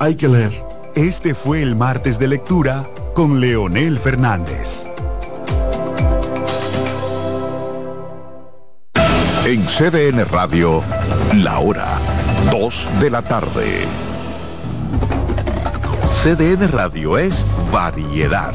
hay que leer. Este fue el martes de lectura con Leonel Fernández. En CDN Radio, la hora 2 de la tarde. CDN Radio es variedad.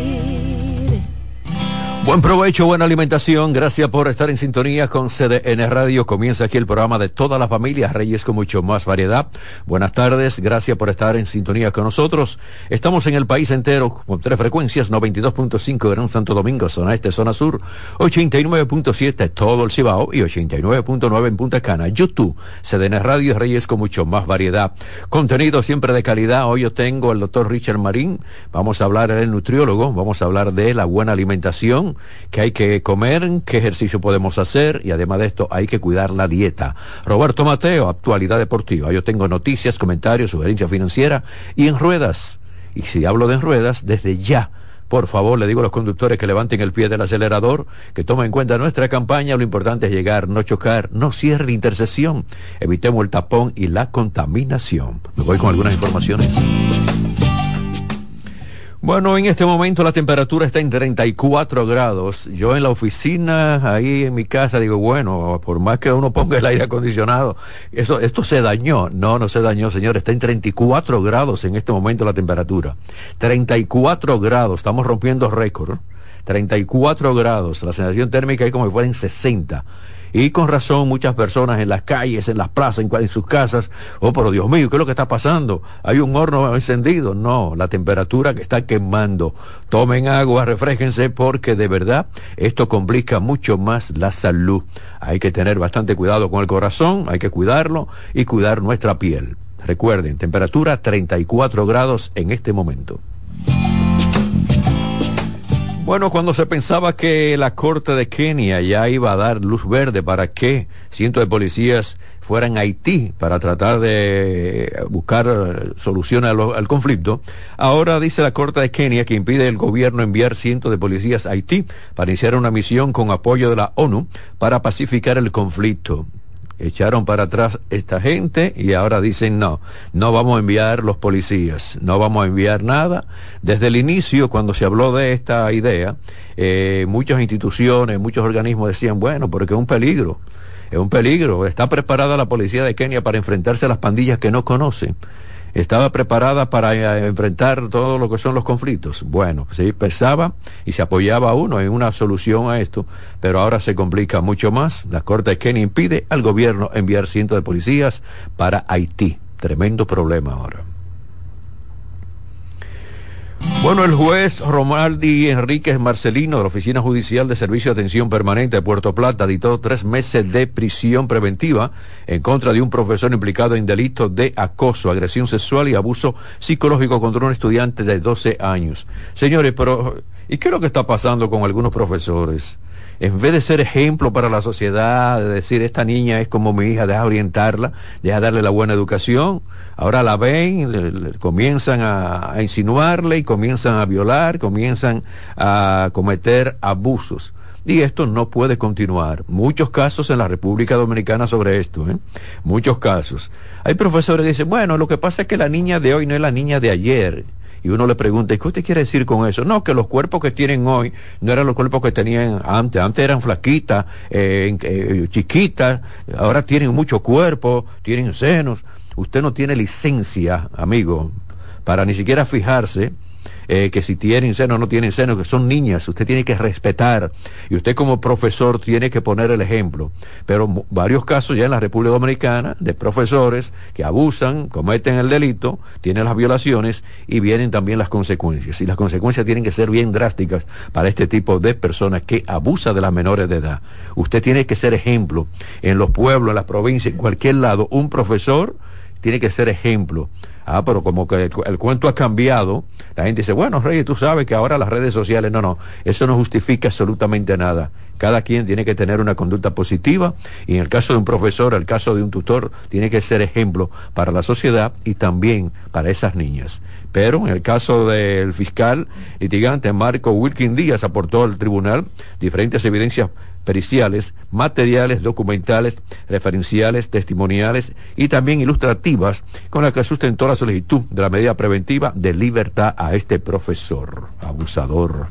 Buen provecho, buena alimentación. Gracias por estar en sintonía con CDN Radio. Comienza aquí el programa de todas las familias Reyes con mucho más variedad. Buenas tardes. Gracias por estar en sintonía con nosotros. Estamos en el país entero con tres frecuencias, 92.5 Gran Santo Domingo, zona este, zona sur, 89.7 todo el Cibao y 89.9 en Punta Cana. YouTube, CDN Radio Reyes con mucho más variedad. Contenido siempre de calidad. Hoy yo tengo al doctor Richard Marín. Vamos a hablar del nutriólogo. Vamos a hablar de la buena alimentación que hay que comer, qué ejercicio podemos hacer y además de esto hay que cuidar la dieta. Roberto Mateo, actualidad deportiva. Yo tengo noticias, comentarios, sugerencia financiera y en ruedas. Y si hablo de en ruedas, desde ya. Por favor, le digo a los conductores que levanten el pie del acelerador, que tomen en cuenta nuestra campaña. Lo importante es llegar, no chocar, no cierre la intersección. Evitemos el tapón y la contaminación. Me voy con algunas informaciones. Bueno, en este momento la temperatura está en 34 grados. Yo en la oficina, ahí en mi casa, digo, bueno, por más que uno ponga el aire acondicionado, eso, esto se dañó. No, no se dañó, señor. Está en 34 grados en este momento la temperatura. 34 grados. Estamos rompiendo récord. 34 grados. La sensación térmica es como si fuera en 60. Y con razón muchas personas en las calles, en las plazas, en, sus casas, oh, pero Dios mío, ¿qué es lo que está pasando? Hay un horno encendido. No, la temperatura que está quemando. Tomen agua, refréjense porque de verdad esto complica mucho más la salud. Hay que tener bastante cuidado con el corazón, hay que cuidarlo y cuidar nuestra piel. Recuerden, temperatura 34 grados en este momento. Bueno, cuando se pensaba que la Corte de Kenia ya iba a dar luz verde para que cientos de policías fueran a Haití para tratar de buscar soluciones al, conflicto, ahora dice la Corte de Kenia que impide el gobierno enviar cientos de policías a Haití para iniciar una misión con apoyo de la ONU para pacificar el conflicto echaron para atrás esta gente y ahora dicen no, no vamos a enviar los policías, no vamos a enviar nada. Desde el inicio, cuando se habló de esta idea, eh, muchas instituciones, muchos organismos decían, bueno, porque es un peligro, es un peligro. Está preparada la policía de Kenia para enfrentarse a las pandillas que no conocen estaba preparada para eh, enfrentar todo lo que son los conflictos. Bueno, sí, pensaba y se apoyaba uno en una solución a esto, pero ahora se complica mucho más. La Corte de Kenia impide al gobierno enviar cientos de policías para Haití. Tremendo problema ahora. Bueno, el juez Romaldi Enríquez Marcelino de la Oficina Judicial de Servicio de Atención Permanente de Puerto Plata dictó tres meses de prisión preventiva en contra de un profesor implicado en delitos de acoso, agresión sexual y abuso psicológico contra un estudiante de 12 años. Señores, pero ¿y qué es lo que está pasando con algunos profesores? En vez de ser ejemplo para la sociedad, de decir, esta niña es como mi hija, deja orientarla, deja darle la buena educación, ahora la ven, comienzan a, insinuarle y comienzan a violar, comienzan a cometer abusos. Y esto no puede continuar. Muchos casos en la República Dominicana sobre esto, ¿eh? Muchos casos. Hay profesores que dicen, bueno, lo que pasa es que la niña de hoy no es la niña de ayer y uno le pregunta, ¿y qué usted quiere decir con eso? No, que los cuerpos que tienen hoy no eran los cuerpos que tenían antes. Antes eran flaquitas, eh, eh, chiquitas, ahora tienen mucho cuerpo, tienen senos. Usted no tiene licencia, amigo, para ni siquiera fijarse eh, que si tienen seno o no tienen seno, que son niñas, usted tiene que respetar y usted como profesor tiene que poner el ejemplo. Pero varios casos ya en la República Dominicana de profesores que abusan, cometen el delito, tienen las violaciones y vienen también las consecuencias. Y las consecuencias tienen que ser bien drásticas para este tipo de personas que abusa de las menores de edad. Usted tiene que ser ejemplo en los pueblos, en las provincias, en cualquier lado. Un profesor tiene que ser ejemplo. Ah, pero como que el, cuento ha cambiado, la gente dice, bueno, Rey, tú sabes que ahora las redes sociales, no, no, eso no justifica absolutamente nada. Cada quien tiene que tener una conducta positiva y en el caso de un profesor, el caso de un tutor, tiene que ser ejemplo para la sociedad y también para esas niñas. Pero en el caso del fiscal litigante Marco Wilkin Díaz aportó al tribunal diferentes evidencias periciales, materiales, documentales, referenciales, testimoniales y también ilustrativas con las que sustentó la solicitud de la medida preventiva de libertad a este profesor abusador.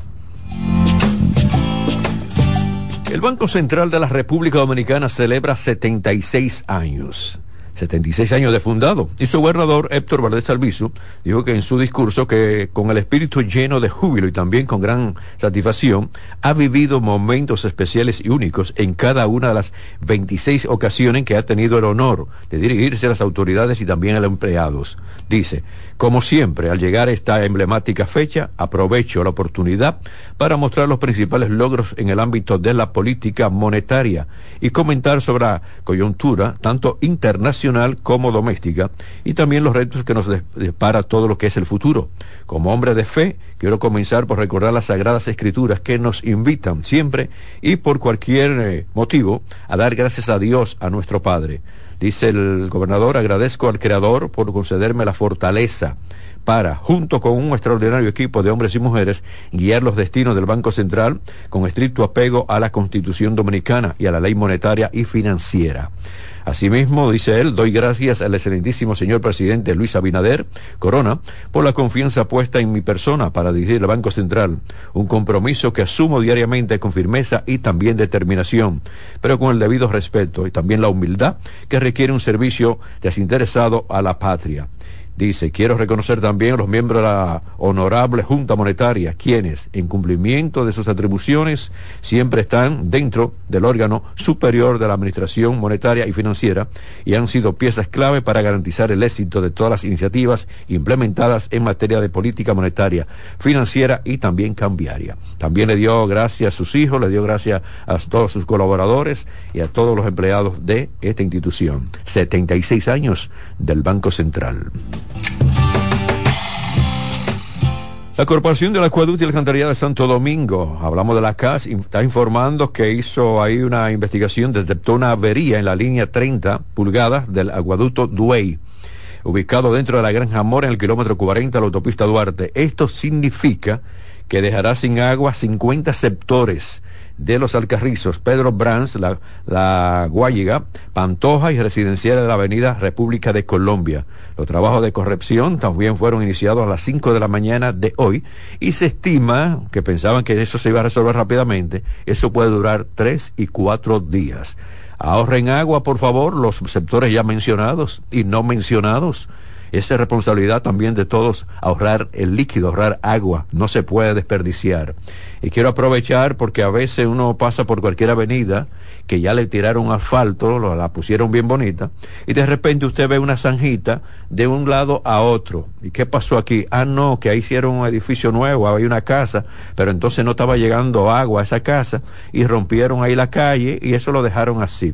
El Banco Central de la República Dominicana celebra 76 años. 76 años de fundado. Y su gobernador Héctor Valdés Albizu dijo que en su discurso que con el espíritu lleno de júbilo y también con gran satisfacción ha vivido momentos especiales y únicos en cada una de las 26 ocasiones que ha tenido el honor de dirigirse a las autoridades y también a los empleados. Dice, como siempre, al llegar a esta emblemática fecha, aprovecho la oportunidad para mostrar los principales logros en el ámbito de la política monetaria y comentar sobre la coyuntura, tanto internacional como doméstica, y también los retos que nos depara todo lo que es el futuro. Como hombre de fe, quiero comenzar por recordar las sagradas escrituras que nos invitan siempre y por cualquier eh, motivo a dar gracias a Dios, a nuestro Padre Dice el gobernador, agradezco al Creador por concederme la fortaleza para, junto con un extraordinario equipo de hombres y mujeres, guiar los destinos del Banco Central con estricto apego a la Constitución Dominicana y a la ley monetaria y financiera. Asimismo, dice él, doy gracias al excelentísimo señor presidente Luis Abinader Corona por la confianza puesta en mi persona para dirigir el Banco Central, un compromiso que asumo diariamente con firmeza y también determinación, pero con el debido respeto y también la humildad que requiere un servicio desinteresado a la patria. Dice, quiero reconocer también a los miembros de la honorable Junta Monetaria, quienes, en cumplimiento de sus atribuciones, siempre están dentro del órgano superior de la Administración Monetaria y Financiera y han sido piezas clave para garantizar el éxito de todas las iniciativas implementadas en materia de política monetaria, financiera y también cambiaria. También le dio gracias a sus hijos, le dio gracias a todos sus colaboradores y a todos los empleados de esta institución. 76 años del Banco Central. La Corporación del Acueducto y Alcantarillado de Santo Domingo, hablamos de la CAS, está informando que hizo ahí una investigación, detectó una avería en la línea 30 pulgadas del acueducto Duey, ubicado dentro de la Granja Mora en el kilómetro 40 de la autopista Duarte. Esto significa que dejará sin agua 50 sectores de los Alcarrizos, Pedro Brands, la, la Guayiga, Pantoja y residencial de la Avenida República de Colombia. Los trabajos de corrección también fueron iniciados a las 5 de la mañana de hoy y se estima que pensaban que eso se iba a resolver rápidamente. Eso puede durar tres y cuatro días. Ahorren agua, por favor, los sectores ya mencionados y no mencionados. Esa es responsabilidad también de todos ahorrar el líquido, ahorrar agua, no se puede desperdiciar. Y quiero aprovechar porque a veces uno pasa por cualquier avenida que ya le tiraron asfalto, la pusieron bien bonita, y de repente usted ve una zanjita de un lado a otro. ¿Y qué pasó aquí? Ah, no, que ahí hicieron un edificio nuevo, hay una casa, pero entonces no estaba llegando agua a esa casa y rompieron ahí la calle y eso lo dejaron así.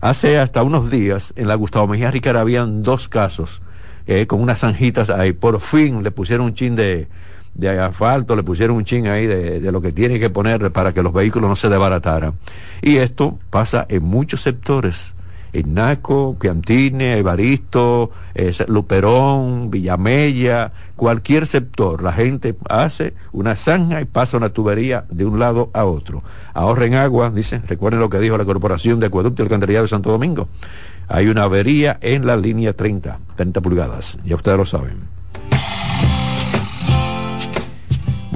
Hace hasta unos días en la Gustavo Mejía Ricara habían dos casos eh, con unas zanjitas ahí. Por fin le pusieron un chin de, de asfalto, le pusieron un chin ahí de, de, lo que tiene que poner para que los vehículos no se desbarataran. Y esto pasa en muchos sectores. En Naco, Piantine, Evaristo, eh, Luperón, Villamella, cualquier sector. La gente hace una zanja y pasa una tubería de un lado a otro. Ahorren agua, dicen, recuerden lo que dijo la Corporación de Acueducto y Alcantarillado de Santo Domingo hay una avería en la línea 30, 30 pulgadas, ya ustedes lo saben.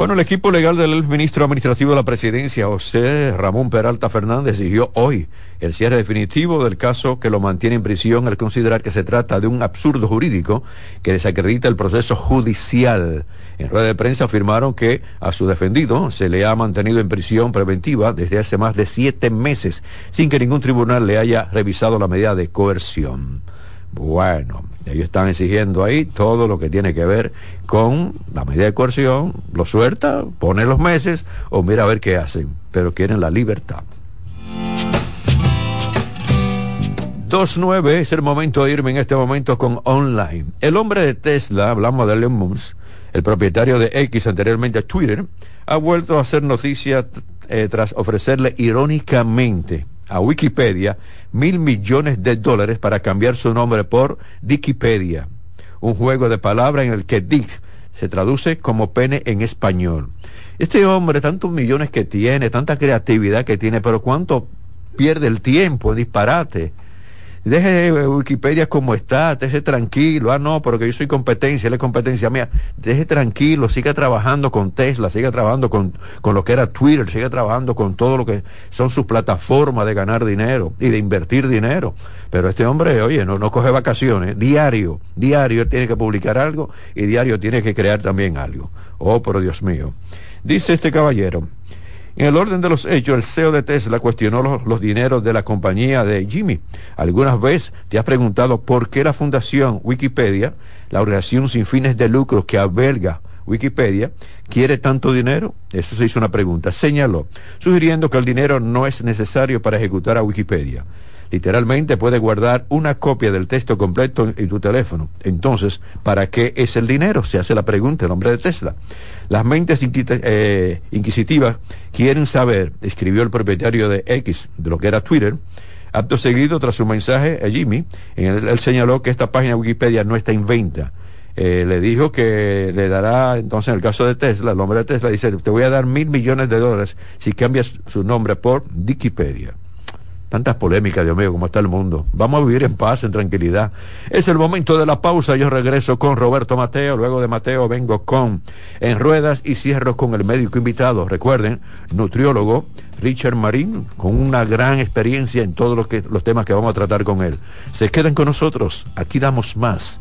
Bueno, el equipo legal del ministro administrativo de la presidencia, José Ramón Peralta Fernández, exigió hoy el cierre definitivo del caso que lo mantiene en prisión al considerar que se trata de un absurdo jurídico que desacredita el proceso judicial. En rueda de prensa afirmaron que a su defendido se le ha mantenido en prisión preventiva desde hace más de siete meses sin que ningún tribunal le haya revisado la medida de coerción. Bueno, ellos están exigiendo ahí todo lo que tiene que ver con la medida de coerción, lo suelta, pone los meses o mira a ver qué hacen, pero quieren la libertad. 2.9 es el momento de irme en este momento con online. El hombre de Tesla, hablamos de Elon Musk, el propietario de X anteriormente a Twitter, ha vuelto a hacer noticia eh, tras ofrecerle irónicamente a Wikipedia mil millones de dólares para cambiar su nombre por Wikipedia, un juego de palabras en el que Dick se traduce como pene en español. Este hombre, tantos millones que tiene, tanta creatividad que tiene, pero cuánto pierde el tiempo, disparate deje Wikipedia como está, deje tranquilo, ah no, porque yo soy competencia, él es competencia mía, deje tranquilo, siga trabajando con Tesla, siga trabajando con, con lo que era Twitter, siga trabajando con todo lo que son sus plataformas de ganar dinero y de invertir dinero. Pero este hombre, oye, no, no coge vacaciones, diario, diario él tiene que publicar algo y diario tiene que crear también algo. Oh, por Dios mío. Dice este caballero, en el orden de los hechos, el CEO de Tesla cuestionó los, dineros de la compañía de Jimmy. ¿Algunas veces te has preguntado por qué la fundación Wikipedia, la organización sin fines de lucro que alberga Wikipedia, quiere tanto dinero? Eso se hizo una pregunta. Señaló, sugiriendo que el dinero no es necesario para ejecutar a Wikipedia. Literalmente puede guardar una copia del texto completo en tu teléfono. Entonces, ¿para qué es el dinero? Se hace la pregunta el hombre de Tesla. Las mentes eh, inquisitivas quieren saber, escribió el propietario de X, de lo que era Twitter, acto seguido tras su mensaje a Jimmy, en él, señaló que esta página Wikipedia no está en venta. Eh, le dijo que le dará, entonces en el caso de Tesla, el hombre de Tesla dice, te voy a dar mil millones de dólares si cambias su nombre por Wikipedia. Tantas polémicas, Dios mío, como está el mundo. Vamos a vivir en paz, en tranquilidad. Es el momento de la pausa. Yo regreso con Roberto Mateo. Luego de Mateo vengo con En Ruedas y cierro con el médico invitado. Recuerden, nutriólogo Richard Marín, con una gran experiencia en todos los, los temas que vamos a tratar con él. Se quedan con nosotros. Aquí damos más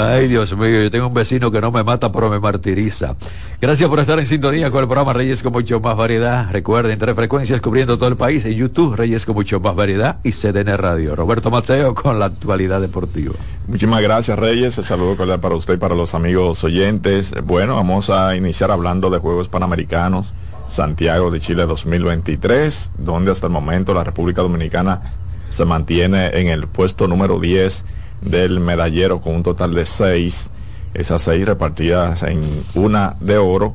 Ay, Dios mío, yo tengo un vecino que no me mata, pero me martiriza. Gracias por estar en sintonía con el programa Reyes con mucho más variedad. Recuerden, tres frecuencias cubriendo todo el país en YouTube, Reyes con mucho más variedad y CDN Radio. Roberto Mateo con la actualidad deportiva. Muchísimas gracias, Reyes. El saludo cordial para usted y para los amigos oyentes. Bueno, vamos a iniciar hablando de Juegos Panamericanos Santiago de Chile 2023, donde hasta el momento la República Dominicana se mantiene en el puesto número 10 del medallero con un total de 6, esas 6 repartidas en una de oro,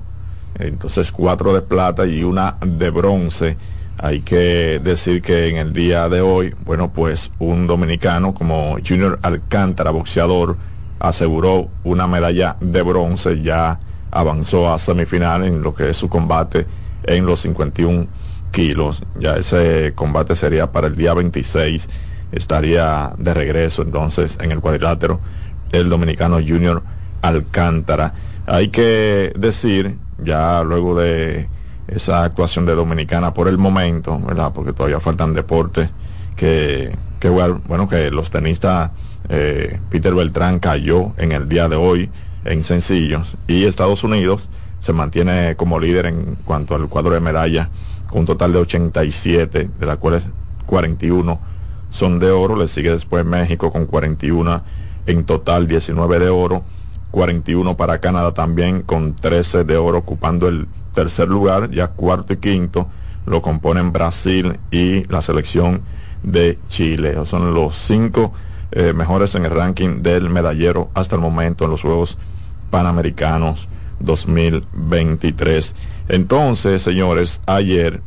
entonces 4 de plata y una de bronce. Hay que decir que en el día de hoy, bueno, pues un dominicano como Junior Alcántara, boxeador, aseguró una medalla de bronce, ya avanzó a semifinal en lo que es su combate en los 51 kilos. Ya ese combate sería para el día 26. Estaría de regreso entonces en el cuadrilátero el dominicano Junior Alcántara. Hay que decir, ya luego de esa actuación de Dominicana por el momento, ¿verdad? Porque todavía faltan deportes que, que bueno, que los tenistas eh, Peter Beltrán cayó en el día de hoy en sencillos y Estados Unidos se mantiene como líder en cuanto al cuadro de medallas, con un total de 87, de las cuales 41 son de oro, le sigue después México con 41, en total 19 de oro, 41 para Canadá también con 13 de oro ocupando el tercer lugar, ya cuarto y quinto lo componen Brasil y la selección de Chile. Son los cinco eh, mejores en el ranking del medallero hasta el momento en los Juegos Panamericanos 2023. Entonces, señores, ayer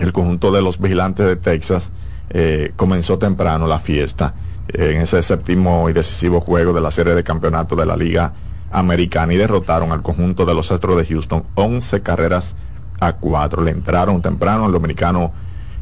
el conjunto de los vigilantes de Texas eh, comenzó temprano la fiesta en ese séptimo y decisivo juego de la serie de campeonato de la Liga Americana y derrotaron al conjunto de los Astros de Houston 11 carreras a 4. Le entraron temprano al dominicano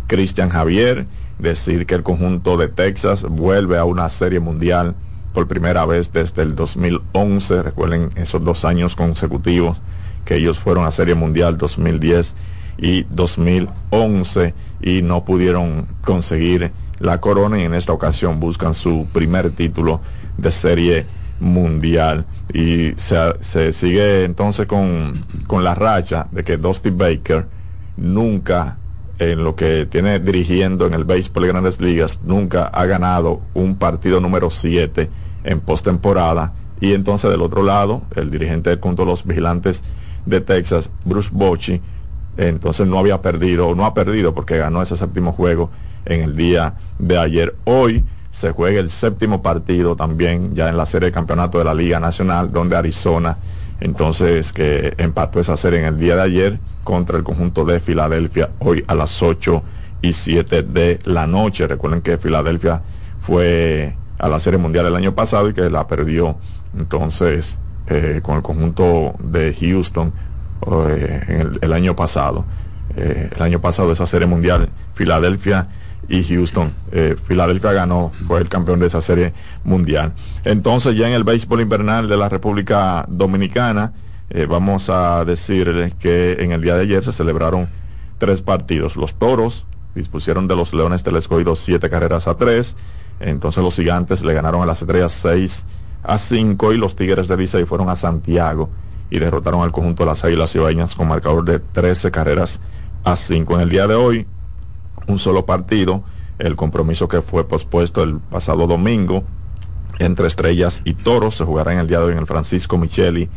Cristian Javier, decir que el conjunto de Texas vuelve a una serie mundial por primera vez desde el 2011. Recuerden esos dos años consecutivos que ellos fueron a Serie Mundial 2010 y 2011 y no pudieron conseguir la corona y en esta ocasión buscan su primer título de Serie Mundial. Y se, sigue entonces con, con la racha de que Dusty Baker nunca en lo que tiene dirigiendo en el béisbol de grandes ligas, nunca ha ganado un partido número 7 en postemporada. Y entonces del otro lado, el dirigente del conjunto los vigilantes de Texas, Bruce Bochy, entonces no había perdido, no ha perdido porque ganó ese séptimo juego en el día de ayer. Hoy se juega el séptimo partido también ya en la serie de campeonato de la Liga Nacional, donde Arizona, entonces que empató esa serie en el día de ayer contra el conjunto de Filadelfia, hoy a las 8 y 7 de la noche. Recuerden que Filadelfia fue a la Serie Mundial el año pasado y que la perdió entonces eh, con el conjunto de Houston eh, el, año pasado. Eh, el año pasado esa Serie Mundial, Filadelfia y Houston. Filadelfia ganó, fue el campeón de esa Serie Mundial. Entonces ya en el béisbol invernal de la República Dominicana, vamos a decir que en el día de ayer se celebraron tres partidos. Los Toros dispusieron de los Leones del siete carreras a tres. Entonces los gigantes le ganaron a las estrellas 6 a 5 y los Tigres de Licey fueron a Santiago y derrotaron al conjunto de las Águilas Ibaeñas con marcador de 13 carreras a 5. En el día de hoy, un solo partido, el compromiso que fue pospuesto el pasado domingo entre Estrellas y Toros se jugará en el día de hoy en el Francisco Micheli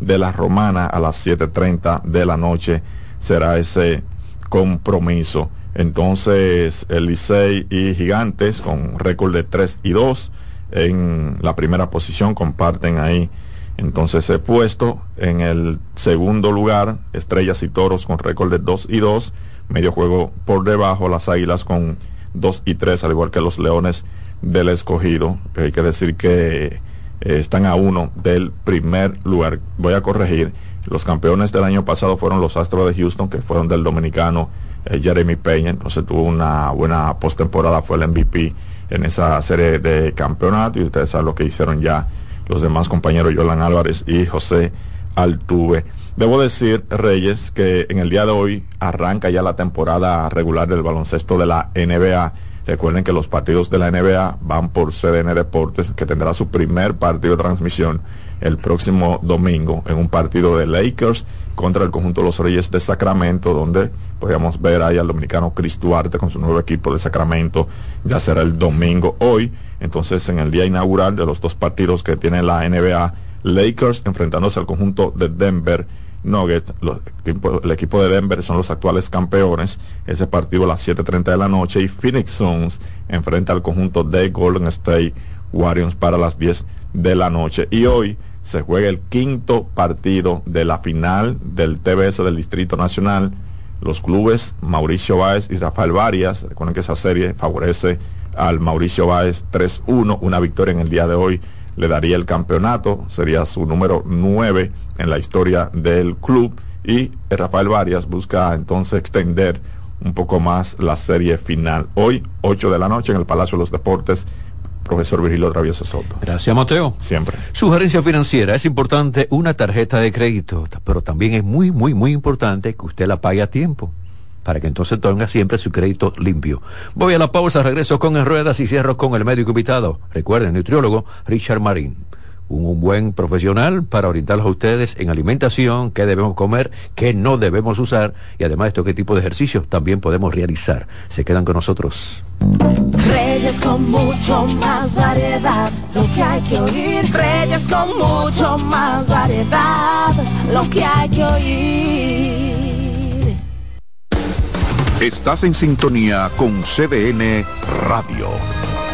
de la Romana a las 7.30 de la noche. Será ese compromiso. Entonces, el y Gigantes, con récord de 3 y 2, en la primera posición, comparten ahí entonces ese puesto. En el segundo lugar, Estrellas y Toros con récord de 2 y 2, medio juego por debajo, las Águilas con 2 y 3, al igual que los Leones del Escogido. Hay que decir que eh, están a uno del primer lugar. Voy a corregir, los campeones del año pasado fueron los Astros de Houston, que fueron del dominicano eh, Jeremy Peña, entonces tuvo una buena postemporada, fue el MVP en esa serie de campeonato y ustedes saben lo que hicieron ya los demás compañeros Yolan Álvarez y José Altuve. Debo decir, Reyes, que en el día de hoy arranca ya la temporada regular del baloncesto de la NBA. Recuerden que los partidos de la NBA van por CDN Deportes, que tendrá su primer partido de transmisión el próximo domingo en un partido de Lakers contra el conjunto de los Reyes de Sacramento, donde podríamos ver ahí al dominicano Chris Duarte con su nuevo equipo de Sacramento. Ya será el domingo hoy. Entonces, en el día inaugural de los dos partidos que tiene la NBA, Lakers enfrentándose al conjunto de Denver Nuggets, el equipo de Denver son los actuales campeones. Ese partido a las 7.30 de la noche y Phoenix Suns enfrenta al conjunto de Golden State Warriors para las 10 de la noche. Y hoy se juega el quinto partido de la final del TBS del Distrito Nacional. Los clubes Mauricio Báez y Rafael Varias, recuerden que esa serie favorece al Mauricio Báez 3-1, una victoria en el día de hoy le daría el campeonato, sería su número 9 en la historia del club y Rafael Varias busca entonces extender un poco más la serie final. Hoy, 8 de la noche en el Palacio de los Deportes, profesor Virgilio Travieso Soto. Gracias, Mateo. Siempre. Sugerencia financiera. Es importante una tarjeta de crédito, pero también es muy, muy, muy importante que usted la pague a tiempo para que entonces tenga siempre su crédito limpio. Voy a la pausa, regreso con en ruedas y cierro con el médico invitado. Recuerden, nutriólogo Richard Marín. Un, buen profesional para orientarlos a ustedes en alimentación, qué debemos comer, qué no debemos usar y además esto qué tipo de ejercicios también podemos realizar. Se quedan con nosotros. Reyes con mucho más variedad, lo que hay que oír. Reyes con mucho más variedad, lo que hay que oír. Estás en sintonía con CDN Radio.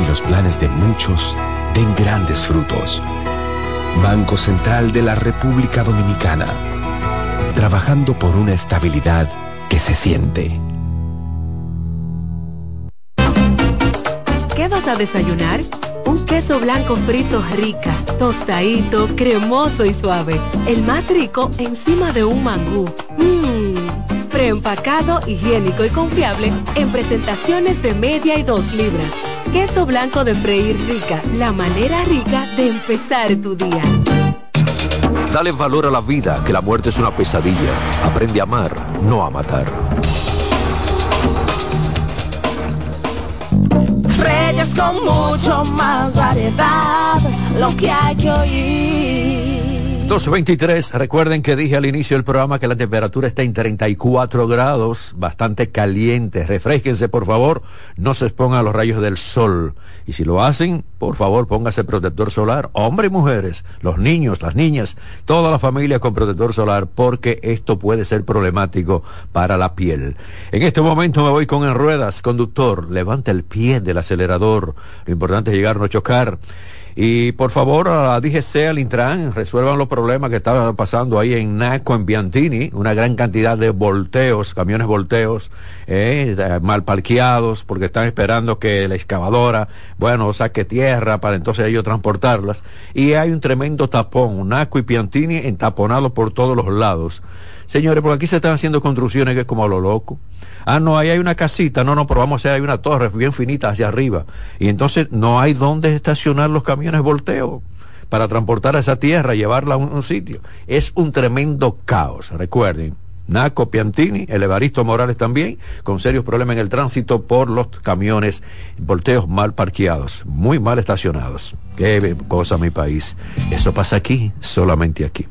y los planes de muchos den grandes frutos. Banco Central de la República Dominicana. Trabajando por una estabilidad que se siente. ¿Qué vas a desayunar? Un queso blanco frito rica, tostadito, cremoso y suave. El más rico encima de un mangú. Mmm, preempacado, higiénico y confiable en presentaciones de media y dos libras. Queso blanco de freír rica, la manera rica de empezar tu día. Dale valor a la vida, que la muerte es una pesadilla. Aprende a amar, no a matar. Reyes con mucho más variedad, lo que hay que oír. 223, recuerden que dije al inicio del programa que la temperatura está en 34 grados, bastante caliente. Refresquense, por favor, no se expongan a los rayos del sol. Y si lo hacen, por favor, póngase protector solar, hombres y mujeres, los niños, las niñas, toda la familia con protector solar, porque esto puede ser problemático para la piel. En este momento me voy con en ruedas, conductor, levanta el pie del acelerador. Lo importante es llegar, no chocar. Y por favor, a la DGC, al Intran, resuelvan los problemas que estaban pasando ahí en Naco, en Biantini, una gran cantidad de volteos, camiones volteos, eh, mal parqueados, porque están esperando que la excavadora, bueno, saque tierra para entonces ellos transportarlas. Y hay un tremendo tapón, Naco y Piantini entaponados por todos los lados. Señores, porque aquí se están haciendo construcciones que es como a lo loco. Ah, no, ahí hay una casita, no, no, pero vamos a hacer, hay una torre bien finita hacia arriba. Y entonces no hay dónde estacionar los camiones volteo para transportar a esa tierra, llevarla a un, sitio. Es un tremendo caos, recuerden. Naco Piantini, el Evaristo Morales también, con serios problemas en el tránsito por los camiones, volteos mal parqueados, muy mal estacionados. Qué cosa mi país. Eso pasa aquí, solamente aquí.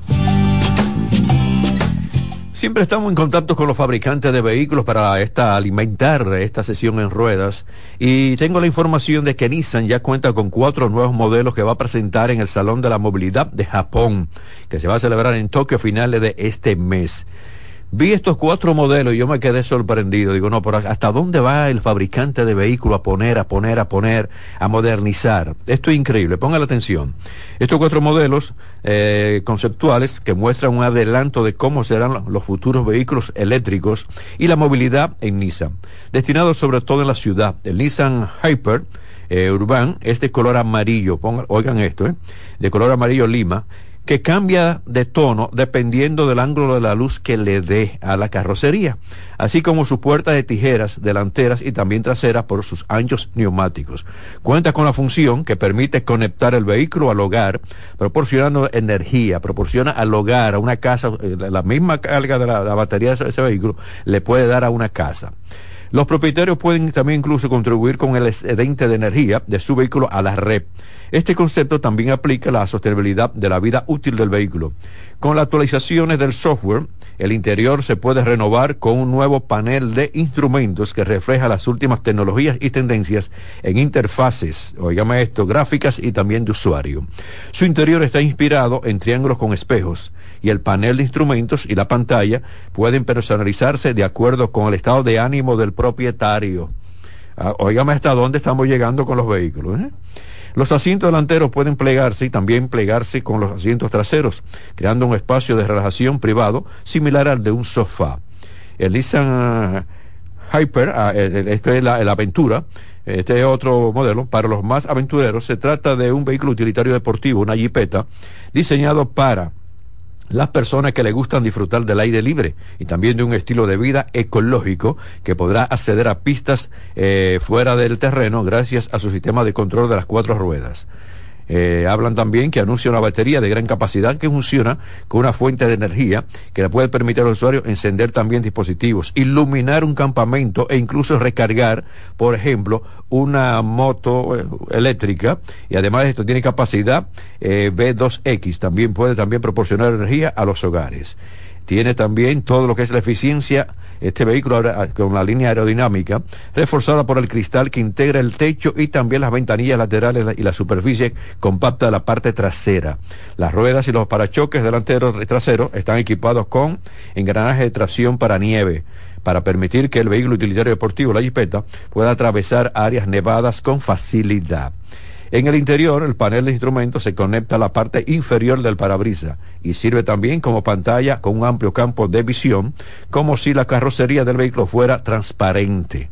Siempre estamos en contacto con los fabricantes de vehículos para esta alimentar esta sesión en ruedas y tengo la información de que Nissan ya cuenta con cuatro nuevos modelos que va a presentar en el Salón de la Movilidad de Japón, que se va a celebrar en Tokio a finales de este mes. Vi estos cuatro modelos y yo me quedé sorprendido. Digo, no, pero ¿hasta dónde va el fabricante de vehículo a poner, a poner, a poner, a modernizar? Esto es increíble, ponga la atención. Estos cuatro modelos eh, conceptuales que muestran un adelanto de cómo serán los futuros vehículos eléctricos y la movilidad en Nissan, destinados sobre todo en la ciudad. El Nissan Hyper eh, Urban es de color amarillo, oigan esto, eh, de color amarillo lima, que cambia de tono dependiendo del ángulo de la luz que le dé a la carrocería, así como su puerta de tijeras delanteras y también traseras por sus anchos neumáticos. Cuenta con la función que permite conectar el vehículo al hogar, proporcionando energía, proporciona al hogar, a una casa, eh, la misma carga de la, batería de ese vehículo le puede dar a una casa. Los propietarios pueden también incluso contribuir con el excedente de energía de su vehículo a la red. Este concepto también aplica a la sostenibilidad de la vida útil del vehículo. Con las actualizaciones del software, el interior se puede renovar con un nuevo panel de instrumentos que refleja las últimas tecnologías y tendencias en interfaces, oígame esto, gráficas y también de usuario. Su interior está inspirado en triángulos con espejos y el panel de instrumentos y la pantalla pueden personalizarse de acuerdo con el estado de ánimo del propietario. Ah, hasta dónde estamos llegando con los vehículos. ¿eh? Los asientos delanteros pueden plegarse y también plegarse con los asientos traseros, creando un espacio de relajación privado similar al de un sofá. El Nissan Hyper, ah, este es la, la aventura, este es otro modelo. Para los más aventureros, se trata de un vehículo utilitario deportivo, una jipeta, diseñado para las personas que le gustan disfrutar del aire libre y también de un estilo de vida ecológico que podrá acceder a pistas eh, fuera del terreno gracias a su sistema de control de las cuatro ruedas. Eh, hablan también que anuncia una batería de gran capacidad que funciona con una fuente de energía que le puede permitir al usuario encender también dispositivos, iluminar un campamento e incluso recargar, por ejemplo, una moto eh, eléctrica y además de esto tiene capacidad eh, B2X, también puede también proporcionar energía a los hogares. Tiene también todo lo que es la eficiencia, este vehículo con la línea aerodinámica, reforzada por el cristal que integra el techo y también las ventanillas laterales y la superficie compacta de la parte trasera. Las ruedas y los parachoques delanteros y traseros están equipados con engranaje de tracción para nieve para permitir que el vehículo utilitario deportivo, la jipeta, pueda atravesar áreas nevadas con facilidad. En el interior, el panel de instrumentos se conecta a la parte inferior del parabrisa y sirve también como pantalla con un amplio campo de visión, como si la carrocería del vehículo fuera transparente.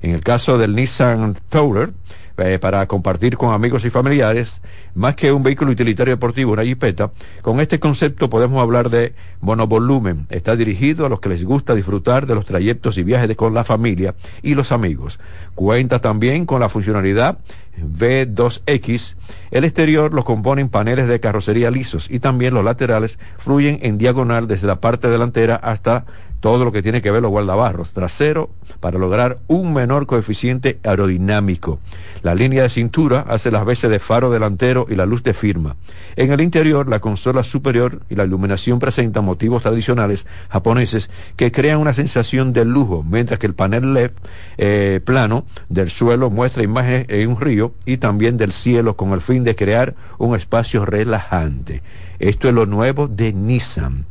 En el caso del Nissan Tourer, eh, para compartir con amigos y familiares, más que un vehículo utilitario deportivo, una jipeta, con este concepto podemos hablar de monovolumen. Está dirigido a los que les gusta disfrutar de los trayectos y viajes con la familia y los amigos. Cuenta también con la funcionalidad V2X. El exterior lo componen paneles de carrocería lisos y también los laterales fluyen en diagonal desde la parte delantera hasta todo lo que tiene que ver los guardabarros trasero para lograr un menor coeficiente aerodinámico. La línea de cintura hace las veces de faro delantero y la luz de firma. En el interior, la consola superior y la iluminación presentan motivos tradicionales japoneses que crean una sensación de lujo, mientras que el panel LED eh, plano del suelo muestra imágenes en un río y también del cielo con el fin de crear un espacio relajante. Esto es lo nuevo de Nissan.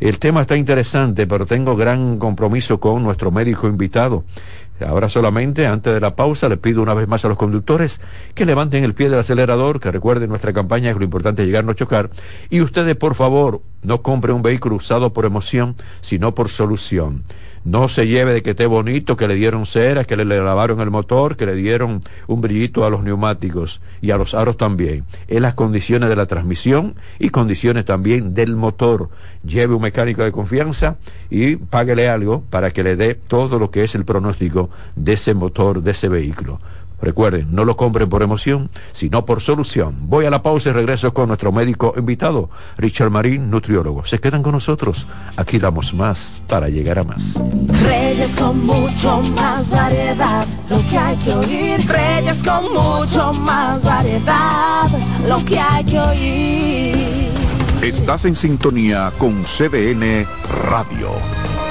El tema está interesante, pero tengo gran compromiso con nuestro médico invitado. Ahora solamente, antes de la pausa, le pido una vez más a los conductores que levanten el pie del acelerador, que recuerden nuestra campaña, es lo importante es llegar no chocar. Y ustedes, por favor, no compren un vehículo usado por emoción, sino por solución. No se lleve de que esté bonito, que le dieron cera, que le, le, lavaron el motor, que le dieron un brillito a los neumáticos y a los aros también. Es las condiciones de la transmisión y condiciones también del motor. Lleve un mecánico de confianza y páguele algo para que le dé todo lo que es el pronóstico de ese motor, de ese vehículo. Recuerden, no lo compren por emoción, sino por solución. Voy a la pausa y regreso con nuestro médico invitado, Richard Marín, nutriólogo. Se quedan con nosotros. Aquí damos más para llegar a más. Reyes con mucho más variedad, lo que hay que oír. Reyes con mucho más variedad, lo que hay que oír. Estás en sintonía con CDN Radio.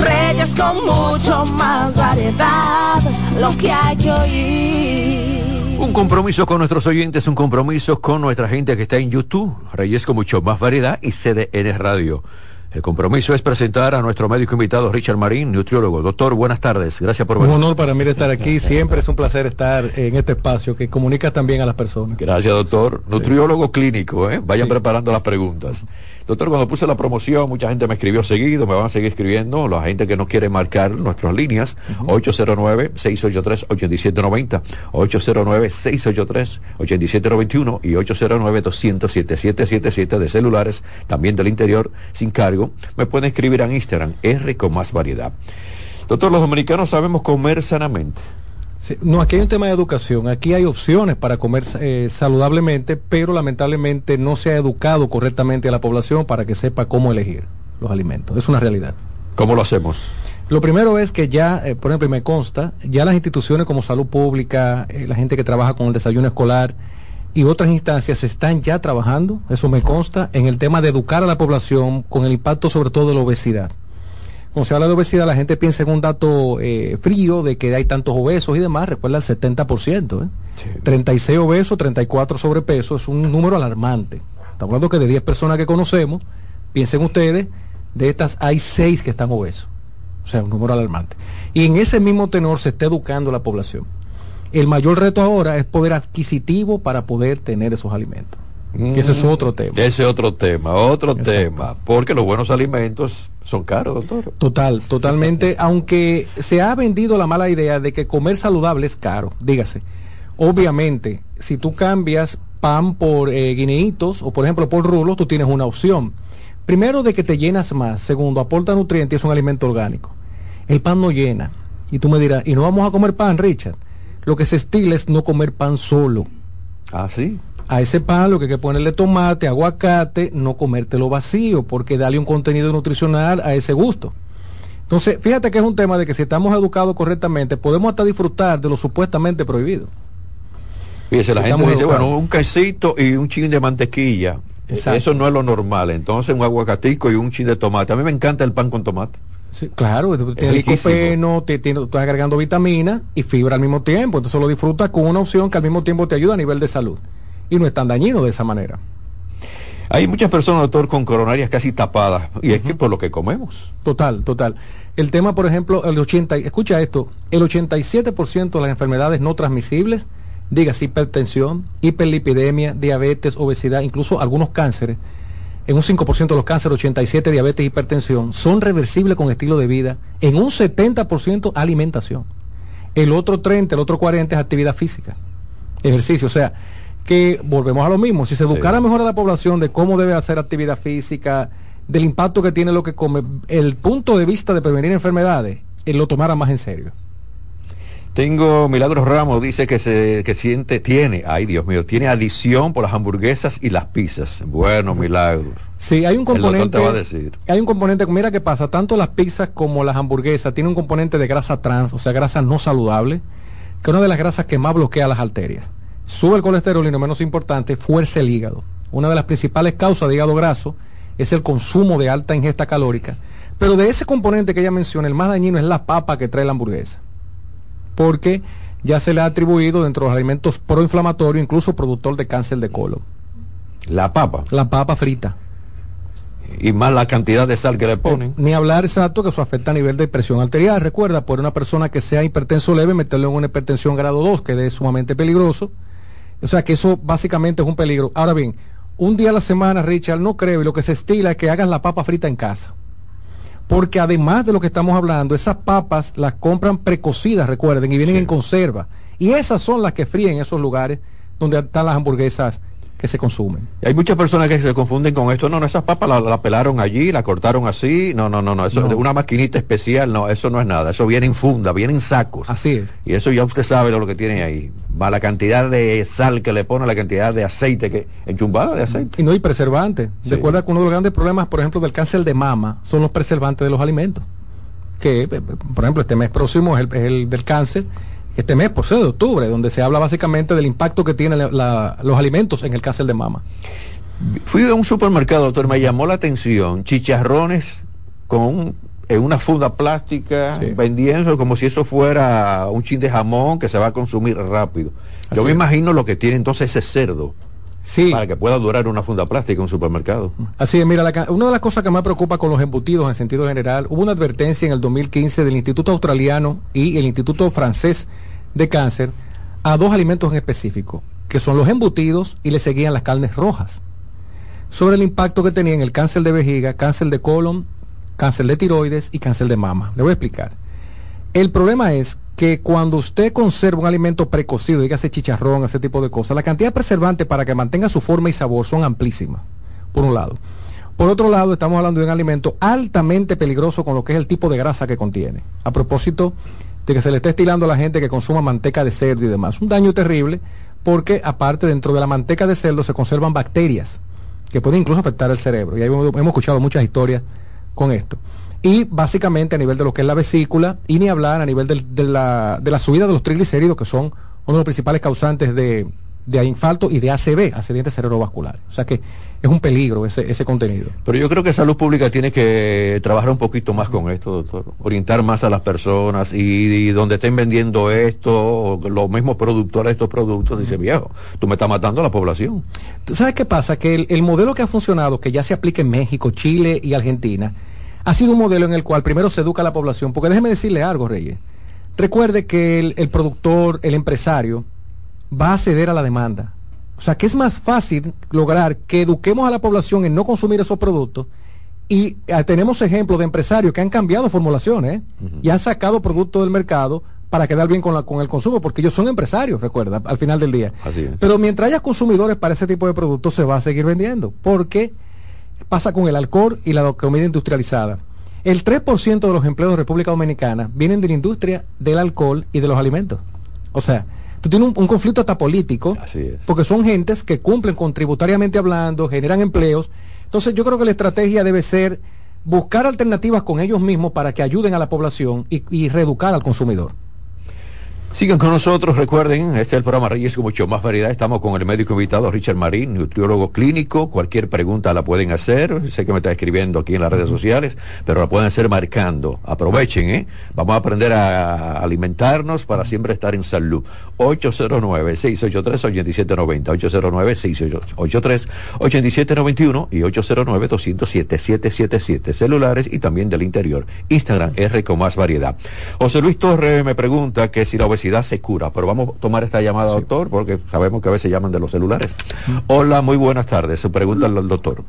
Reyes con mucho más variedad, lo que hay que oír. Un compromiso con nuestros oyentes, un compromiso con nuestra gente que está en YouTube. Reyes con mucho más variedad y CDN Radio. El compromiso es presentar a nuestro médico invitado Richard Marín, nutriólogo. Doctor, buenas tardes. Gracias por venir. Un honor para mí estar aquí. Siempre es un placer estar en este espacio que comunica también a las personas. Gracias, doctor. Nutriólogo clínico, ¿eh? Vayan sí. preparando las preguntas. Doctor, cuando puse la promoción, mucha gente me escribió seguido, me van a seguir escribiendo, la gente que no quiere marcar nuestras líneas, uh -huh. 809-683-8790, 809-683-8791 y 809-207-777 de celulares, también del interior, sin cargo. Me pueden escribir en Instagram, R con más variedad. Doctor, los dominicanos sabemos comer sanamente. Sí, no, aquí hay un tema de educación. Aquí hay opciones para comer eh, saludablemente, pero lamentablemente no se ha educado correctamente a la población para que sepa cómo elegir los alimentos. Es una realidad. ¿Cómo lo hacemos? Lo primero es que ya, eh, por ejemplo, y me consta, ya las instituciones como salud pública, eh, la gente que trabaja con el desayuno escolar y otras instancias están ya trabajando, eso me consta, en el tema de educar a la población con el impacto sobre todo de la obesidad cuando se habla de obesidad, la gente piensa en un dato eh, frío de que hay tantos obesos y demás, recuerda el 70%, ¿eh? Sí. 36 obesos, 34 sobrepeso, es un número alarmante. Estamos hablando que de 10 personas que conocemos, piensen ustedes, de estas hay 6 que están obesos. O sea, un número alarmante. Y en ese mismo tenor se está educando la población. El mayor reto ahora es poder adquisitivo para poder tener esos alimentos. Mm, ese es otro tema. Ese otro tema, otro Exacto. tema. Porque los buenos alimentos son caros, doctor. Total, totalmente. aunque se ha vendido la mala idea de que comer saludable es caro, dígase. Obviamente, si tú cambias pan por eh, guineitos o por ejemplo por rulos, tú tienes una opción. Primero de que te llenas más. Segundo, aporta nutrientes y es un alimento orgánico. El pan no llena. Y tú me dirás, ¿y no vamos a comer pan, Richard? Lo que se estila es no comer pan solo. Ah, sí a ese pan lo que hay que ponerle tomate, aguacate, no comértelo vacío, porque dale un contenido nutricional a ese gusto. Entonces, fíjate que es un tema de que si estamos educados correctamente, podemos hasta disfrutar de lo supuestamente prohibido. Fíjese, la si gente dice, educados. bueno, un quesito y un chin de mantequilla. Exacto. Eso no es lo normal. Entonces, un aguacatico y un chin de tomate. A mí me encanta el pan con tomate. Sí, claro, tiene licopeno, te, te, estás agregando vitamina y fibra al mismo tiempo. Entonces lo disfrutas con una opción que al mismo tiempo te ayuda a nivel de salud y no es tan dañino de esa manera. Hay muchas personas, doctor, con coronarias casi tapadas, y es que por lo que comemos. Total, total. El tema, por ejemplo, el 80, escucha esto, el 87% de las enfermedades no transmisibles, digas hipertensión, hiperlipidemia, diabetes, obesidad, incluso algunos cánceres, en un 5% de los cánceres, 87 diabetes, hipertensión, son reversibles con estilo de vida, en un 70% alimentación. El otro 30, el otro 40 es actividad física, ejercicio, o sea, que volvemos a lo mismo, si se educara mejor a la población de cómo debe hacer actividad física, del impacto que tiene lo que come, el punto de vista de prevenir enfermedades, él lo tomara más en serio. Tengo Milagros Ramos, dice que se que siente, tiene, ay Dios mío, tiene adición por las hamburguesas y las pizzas. Bueno, Milagros. Sí, hay un componente. te va a decir. Hay un componente, mira qué pasa, tanto las pizzas como las hamburguesas tienen un componente de grasa trans, o sea, grasa no saludable, que es una de las grasas que más bloquea las arterias. Sube el colesterol y no menos importante, fuerza el hígado. Una de las principales causas de hígado graso es el consumo de alta ingesta calórica. Pero de ese componente que ella menciona, el más dañino es la papa que trae la hamburguesa porque ya se le ha atribuido dentro de los alimentos proinflamatorios, incluso productor de cáncer de colon. La papa. La papa frita. Y más la cantidad de sal que le ponen. ni hablar exacto que eso afecta a nivel de presión arterial. Recuerda, por una persona que sea hipertenso leve, meterlo en una hipertensión grado 2, que es sumamente peligroso. O sea que eso básicamente es un peligro. Ahora bien, un día a la semana, Richard, no creo, y lo que se estila es que hagas la papa frita en casa porque además de lo que estamos hablando, esas papas las compran precocidas, recuerden, y vienen en conserva. Y esas son las que fríen en esos lugares donde están las hamburguesas que se consumen. hay muchas personas que se confunden con esto. No, no, esas papas las la pelaron allí, la cortaron así. No, no, no, no. Eso es una maquinita especial. No, eso no es nada. Eso viene en funda, viene en sacos. Así es. Y eso ya usted sabe lo que tiene ahí. Va la cantidad de sal que le pone, la cantidad de aceite que enchumbada de aceite. Y no hay preservante. Recuerda que uno de los grandes problemas, por ejemplo, del cáncer de mama son los preservantes de los alimentos. Que, eh, por ejemplo, este mes próximo es el del cáncer este mes, por ser de octubre, donde se habla básicamente del impacto que tienen los alimentos en el cáncer de mama. Fui a un supermercado, doctor, me llamó la atención, chicharrones con en una funda plástica, vendiendo como si eso fuera un chin de jamón que se va a consumir rápido. Yo me imagino lo que tiene entonces ese cerdo. Sí. Para que pueda durar una funda plástica en un supermercado. Así es, mira, una de las cosas que más preocupa con los embutidos en sentido general, hubo una advertencia en el 2015 del Instituto Australiano y el Instituto Francés de Cáncer a dos alimentos en específico, que son los embutidos y le seguían las carnes rojas, sobre el impacto que tenían el cáncer de vejiga, cáncer de colon, cáncer de tiroides y cáncer de mama. Le voy a explicar. El problema es que cuando usted conserva un alimento precocido, dígase chicharrón, ese tipo de cosas, la cantidad de preservantes para que mantenga su forma y sabor son amplísimas, por un lado. Por otro lado, estamos hablando de un alimento altamente peligroso con lo que es el tipo de grasa que contiene. A propósito de que se le está estilando a la gente que consuma manteca de cerdo y demás. Un daño terrible porque aparte dentro de la manteca de cerdo se conservan bacterias que pueden incluso afectar el cerebro. Y ahí hemos escuchado muchas historias con esto y básicamente a nivel de lo que es la vesícula y ni hablar a nivel de, la, de la subida de los triglicéridos que son uno de los principales causantes de, de infarto y de ACV, accidente cerebrovascular. O sea que es un peligro ese, ese contenido. Pero yo creo que salud pública tiene que trabajar un poquito más con esto, doctor. Orientar más a las personas y, donde estén vendiendo esto, los mismos productores de estos productos, dice viejo, tú me estás matando a la población. ¿Sabes qué pasa? Que el, el modelo que ha funcionado, que ya se aplica en México, Chile y Argentina, ha sido un modelo en el cual primero se educa a la población, porque déjeme decirle algo, Reyes. Recuerde que el, productor, el empresario, va a ceder a la demanda. O sea, que es más fácil lograr que eduquemos a la población en no consumir esos productos. Y eh, tenemos ejemplos de empresarios que han cambiado formulaciones ¿eh? y han sacado productos del mercado para quedar bien con, la, con el consumo, porque ellos son empresarios, recuerda, al final del día. Pero mientras haya consumidores para ese tipo de productos, se va a seguir vendiendo. Porque pasa con el alcohol y la comida industrializada. El 3% de los empleos de República Dominicana vienen de la industria del alcohol y de los alimentos. O sea, tú tienes un, conflicto hasta político, porque son gentes que cumplen contributariamente hablando, generan empleos. Entonces yo creo que la estrategia debe ser buscar alternativas con ellos mismos para que ayuden a la población y, y reeducar al consumidor. Sigan con nosotros, recuerden, este es el programa Reyes con mucho más variedad. Estamos con el médico invitado Richard Marín, nutriólogo clínico. Cualquier pregunta la pueden hacer. Sé que me está escribiendo aquí en las redes sociales, pero la pueden hacer marcando. Aprovechen, ¿eh? Vamos a aprender a alimentarnos para siempre estar en salud. 809-683-8790, 809-683-8791 y 809-207-777 celulares y también del interior. Instagram R con más variedad. José Luis Torres me pregunta que si la obesidad se cura, pero vamos a tomar esta llamada, doctor, porque sabemos que a veces llaman de los celulares. Hola, muy buenas tardes. Se pregunta al doctor.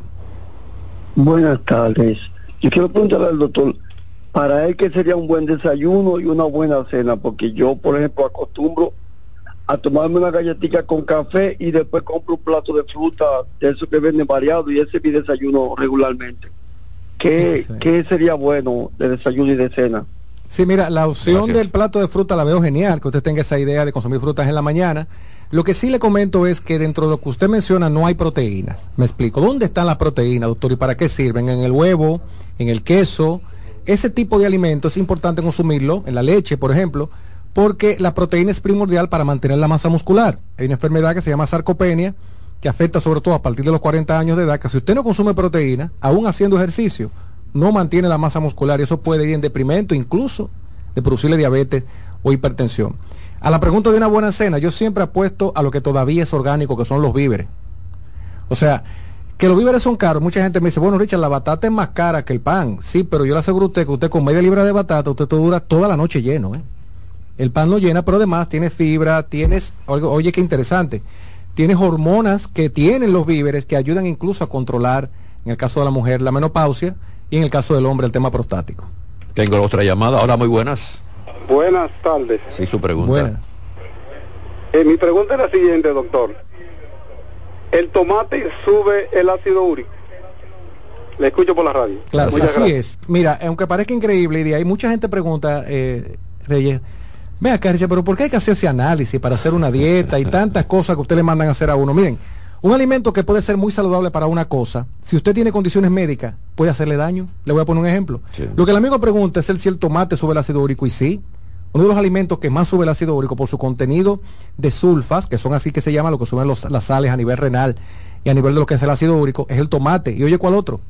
Buenas tardes. Yo quiero preguntarle al doctor, para él, ¿qué sería un buen desayuno y una buena cena? Porque yo, por ejemplo, acostumbro a tomarme una galletita con café y después compro un plato de fruta de eso que venden variado y ese es mi desayuno regularmente. ¿Qué, ¿Qué sería bueno de desayuno y de cena? Sí, mira, la opción del plato de fruta la veo genial, que usted tenga esa idea de consumir frutas en la mañana. Lo que sí le comento es que dentro de lo que usted menciona no hay proteínas. Me explico. ¿Dónde están las proteínas, doctor? ¿Y para qué sirven? En el huevo, en el queso. Ese tipo de alimentos es importante consumirlo, en la leche, por ejemplo, porque la proteína es primordial para mantener la masa muscular. Hay una enfermedad que se llama sarcopenia, que afecta sobre todo a partir de los 40 años de edad, que si usted no consume proteína, aún haciendo ejercicio, no mantiene la masa muscular y eso puede ir en deprimento, incluso de producirle diabetes o hipertensión. A la pregunta de una buena cena, yo siempre apuesto a lo que todavía es orgánico, que son los víveres. O sea, que los víveres son caros. Mucha gente me dice, bueno, Richard, la batata es más cara que el pan. Sí, pero yo le aseguro a usted que usted con media libra de batata, usted dura toda la noche lleno. ¿eh? El pan no llena, pero además tiene fibra, tienes, oye, qué interesante, tienes hormonas que tienen los víveres que ayudan incluso a controlar, en el caso de la mujer, la menopausia y en el caso del hombre el tema prostático. Tengo otra llamada. Hola, muy buenas. Buenas tardes. Sí, su pregunta. Eh, mi pregunta es la siguiente, doctor. ¿El tomate sube el ácido úrico? Le escucho por la radio. Claro, así es. Mira, aunque parezca increíble, y hay mucha gente pregunta, eh, Reyes, vea, Caricia, pero ¿por qué hay que hacer ese análisis para hacer una dieta y tantas cosas que usted le mandan a hacer a uno? Miren, un alimento que puede ser muy saludable para una cosa, si usted tiene condiciones médicas, puede hacerle daño. Le voy a poner un ejemplo. Lo que el amigo pregunta es el si el tomate sube el ácido úrico y sí. Uno de los alimentos que más sube el ácido úrico por su contenido de sulfas, que son así que se llama lo que suben las sales a nivel renal y a nivel de lo que es el ácido úrico, es el tomate. Y oye, ¿cuál otro?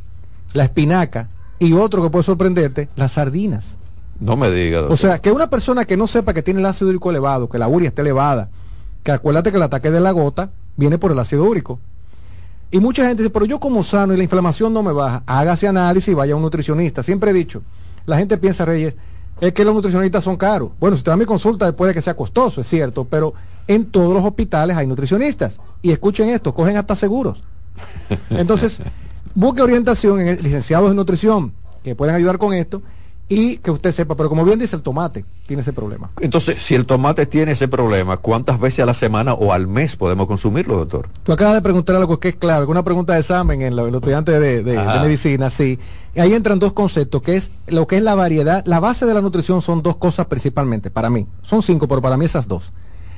La espinaca. Y otro que puede sorprenderte, las sardinas. No me diga. O sea, que una persona que no sepa que tiene el ácido úrico elevado, que la uria está elevada, que acuérdate que el ataque de la gota viene por el ácido úrico. Y mucha gente dice, pero yo como sano y la inflamación no me baja, hágase análisis y vaya a un nutricionista. Siempre he dicho, la gente piensa, Reyes, es que los nutricionistas son caros. Bueno, si te da mi consulta puede que sea costoso, es cierto, pero en todos los hospitales hay nutricionistas. Y escuchen esto, cogen hasta seguros. Entonces, busque orientación en licenciados de nutrición que pueden ayudar con esto y que usted sepa, pero como bien dice el tomate, tiene ese problema. Entonces, si el tomate tiene ese problema, ¿cuántas veces a la semana o al mes podemos consumirlo, doctor? Tú acabas de preguntar algo que es clave, una pregunta de examen en los estudiantes de, de, medicina, sí. ahí entran dos conceptos, que es lo que es la variedad. La base de la nutrición son dos cosas principalmente, para mí. Son cinco, pero para mí esas dos.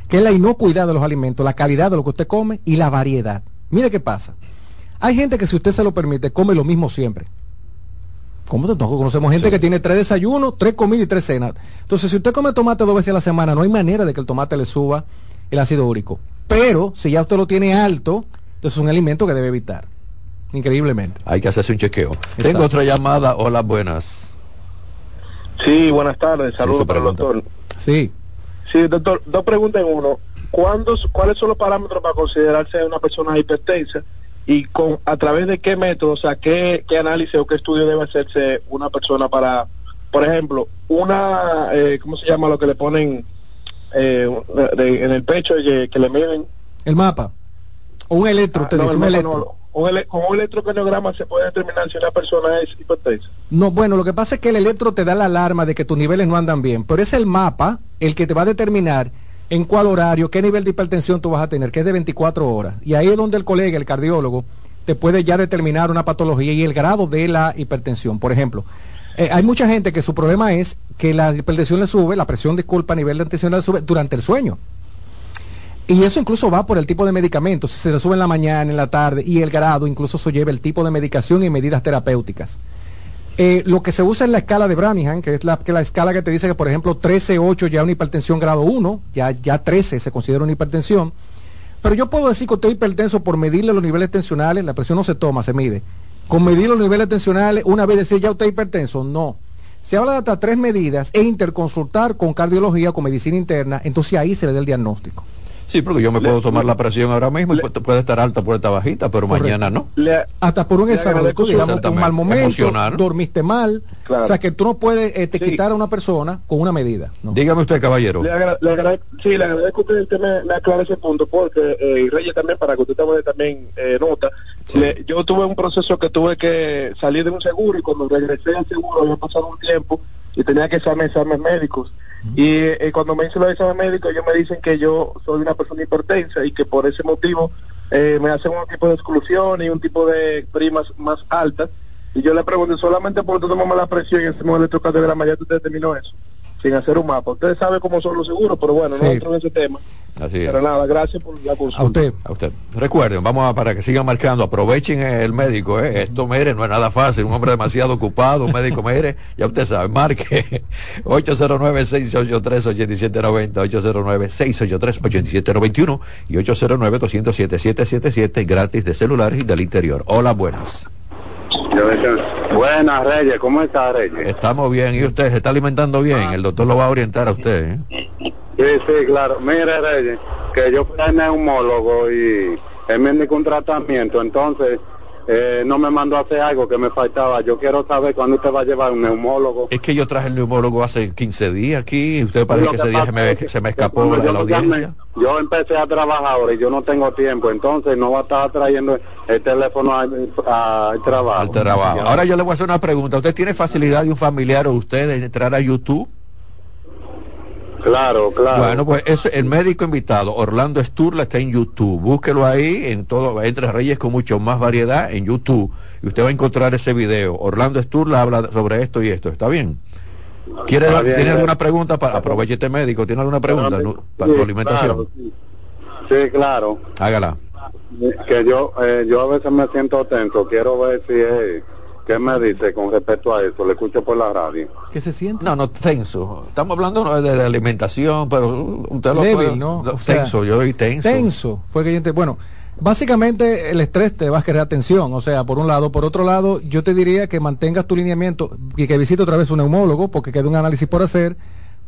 Que es la inocuidad de los alimentos, la calidad de lo que usted come y la variedad. Mire qué pasa. Hay gente que si usted se lo permite, come lo mismo siempre. ¿Cómo te toco? Conocemos gente que tiene tres desayunos, tres comidas y tres cenas. Entonces, si usted come tomate dos veces a la semana, no hay manera de que el tomate le suba el ácido úrico. Pero, si ya usted lo tiene alto, entonces es un alimento que debe evitar. Increíblemente. Hay que hacerse un chequeo. Tengo otra llamada. Hola, buenas. Sí, buenas tardes. Saludos para el doctor. Sí. Sí, doctor, dos preguntas en uno. ¿Cuáles son los parámetros para considerarse una persona hipertensa? Y con a través de qué método, o sea, qué, qué análisis o qué estudio debe hacerse una persona para, por ejemplo, una, eh, ¿cómo se llama lo que le ponen eh, en el pecho que, que le miden? El mapa. O un electro, ah, un electro. con un electrocardiograma se puede determinar si una persona es hipertensa. No, bueno, lo que pasa es que el electro te da la alarma de que tus niveles no andan bien, pero es el mapa el que te va a determinar en cuál horario, qué nivel de hipertensión tú vas a tener, que es de 24 horas. Y ahí es donde el colega, el cardiólogo, te puede ya determinar una patología y el grado de la hipertensión. Por ejemplo, eh, hay mucha gente que su problema es que la hipertensión le sube, la presión, disculpa, a nivel de tensión le sube durante el sueño. Y eso incluso va por el tipo de medicamentos, si se le sube en la mañana, en la tarde, y el grado incluso se lleva el tipo de medicación y medidas terapéuticas. Eh, lo que se usa es la escala de Brannigan, que es la, que la escala que te dice que, por ejemplo, 13-8 ya una hipertensión grado 1, ya, ya 13 se considera una hipertensión. Pero yo puedo decir que usted es hipertenso por medirle los niveles tensionales, la presión no se toma, se mide. Con medir los niveles tensionales, una vez decir ya usted es hipertenso, no. Se habla de hasta tres medidas e interconsultar con cardiología, con medicina interna, entonces ahí se le da el diagnóstico. Sí, porque yo me puedo tomar la presión ahora mismo y pu- puede estar alta, puede estar bajita, pero mañana no. Hasta por un Le examen, agradezco tú, digamos, un mal momento, dormiste mal. Claro. O sea que tú no puedes eh, te quitar a una persona con una medida. ¿no? Dígame usted, caballero. Le agra- le agra- sí, le agradezco que usted me, me aclare ese punto, porque, eh, y Reyes también, para que usted tome también eh, nota, le- yo tuve un proceso que tuve que salir de un seguro y cuando regresé al seguro había pasado un tiempo y tenía que hacerme exámenes médicos. Y eh, cuando me hice los exámenes médicos, ellos me dicen que yo soy una persona hipertensa y que por ese motivo eh, me hacen un tipo de exclusión y un tipo de primas más altas. Y yo le pregunto, solamente por tomamos la presión y el electrocardiograma, ya tú determinó eso, sin hacer un mapa. Ustedes saben cómo son los seguros, pero bueno, Sí. no entro en ese tema. Así es. Pero nada, gracias por la consulta. A usted. A usted. Recuerden, vamos a, para que sigan marcando, aprovechen el médico, ¿eh? esto, mire, no es nada fácil, un hombre demasiado ocupado, un médico, mire, ya usted sabe, marque 809-683-8790, 809-683-8791 y 809-207-777, gratis de celulares y del interior. Hola, buenas. Buenas, Reyes, ¿cómo está, Reyes? Estamos bien, ¿y usted se está alimentando bien? El doctor lo va a orientar a usted. ¿eh? Sí, sí, claro. Mire, Reyes, que yo fui al neumólogo y él me indicó un tratamiento, entonces eh, no me mandó a hacer algo que me faltaba. Yo quiero saber cuándo usted va a llevar un neumólogo. Es que yo traje el neumólogo hace 15 días aquí, y usted parece que que ese día se me, es que- se me que escapó de la audiencia. Yo empecé a trabajar ahora y yo no tengo tiempo, entonces no va a estar trayendo el teléfono al, al trabajo. al trabajo. Ahora yo le voy a hacer una pregunta. ¿Usted tiene facilidad de un familiar o usted de entrar a YouTube? Claro, claro. Bueno, pues eso, el médico invitado, Orlando Sturla, está en YouTube. Búsquelo ahí, en todo, entre Reyes con mucho más variedad en YouTube. Y usted va a encontrar ese video. Orlando Sturla habla sobre esto y esto. ¿Está bien? ¿Quiere, Está bien, ¿Tiene eh. alguna pregunta? para Aproveche este médico. ¿Tiene alguna pregunta no? para Sí, su alimentación? claro, sí. Sí, claro. Hágala. Que yo, eh, yo a veces me siento tenso. Quiero ver si es, qué me dice con respecto a eso. Le escucho por la radio. ¿Qué se siente? No, no, tenso. Estamos hablando de, de alimentación, pero usted lo Débil, puede- ¿no? no, O sea, tenso, yo doy tenso. Tenso. Fue que yo te- bueno, básicamente el estrés te va a crear tensión, o sea, por un lado, por otro lado, yo te diría que mantengas tu lineamiento y que visite otra vez un neumólogo porque queda un análisis por hacer,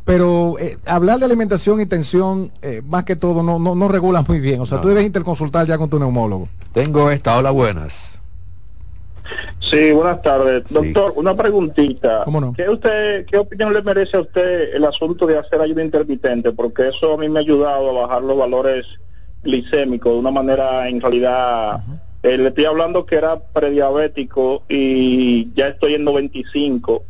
pero eh, hablar de alimentación y tensión eh, más que todo no no, no regula muy bien, o sea, No. tú debes interconsultar ya con tu neumólogo. Tengo esta, hola, buenas. Sí, buenas tardes. Doctor, una preguntita. ¿Cómo no? ¿Qué, usted, ¿Qué opinión le merece a usted el asunto de hacer ayuda intermitente? Porque eso a mí me ha ayudado a bajar los valores glicémicos de una manera, en realidad, eh, le estoy hablando que era prediabético y ya estoy en 95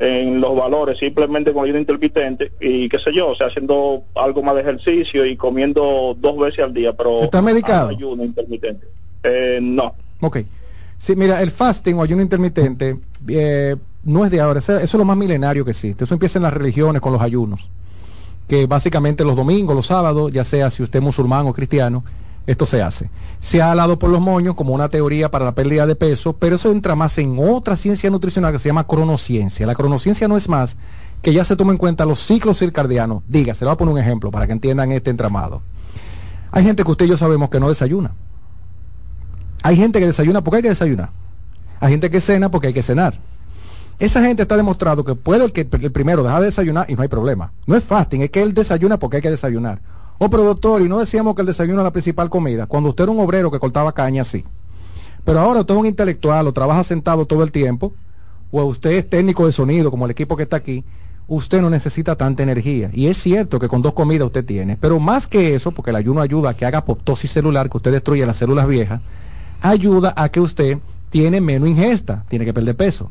en los valores simplemente con ayuda intermitente y qué sé yo, o sea, haciendo algo más de ejercicio y comiendo dos veces al día, pero ¿Está medicado? ayuno intermitente. Eh, no. Ok. Sí, mira, el fasting o ayuno intermitente eh, no es de ahora, eso es lo más milenario que existe. Eso empieza en las religiones con los ayunos, que básicamente los domingos, los sábados, ya sea si usted es musulmán o cristiano, esto se hace. Se ha hablado por los moños como una teoría para la pérdida de peso, pero eso entra más en otra ciencia nutricional que se llama cronociencia. La cronociencia no es más que ya se toma en cuenta los ciclos circadianos. Diga, se voy a poner un ejemplo para que entiendan este entramado. Hay gente que usted y yo sabemos que no desayuna. Hay gente que desayuna porque hay que desayunar. Hay gente que cena porque hay que cenar. Esa gente está demostrado que puede el que el primero dejar de desayunar y no hay problema. No es fasting, es que él desayuna porque hay que desayunar. Oh, pero doctor, y no decíamos que el desayuno es la principal comida. Cuando usted era un obrero que cortaba caña, sí. Pero ahora usted es un intelectual o trabaja sentado todo el tiempo, o usted es técnico de sonido, como el equipo que está aquí, usted no necesita tanta energía. Y es cierto que con dos comidas usted tiene. Pero más que eso, porque el ayuno ayuda a que haga apoptosis celular, que usted destruye las células viejas, ayuda a que usted tiene menos ingesta, tiene que perder peso.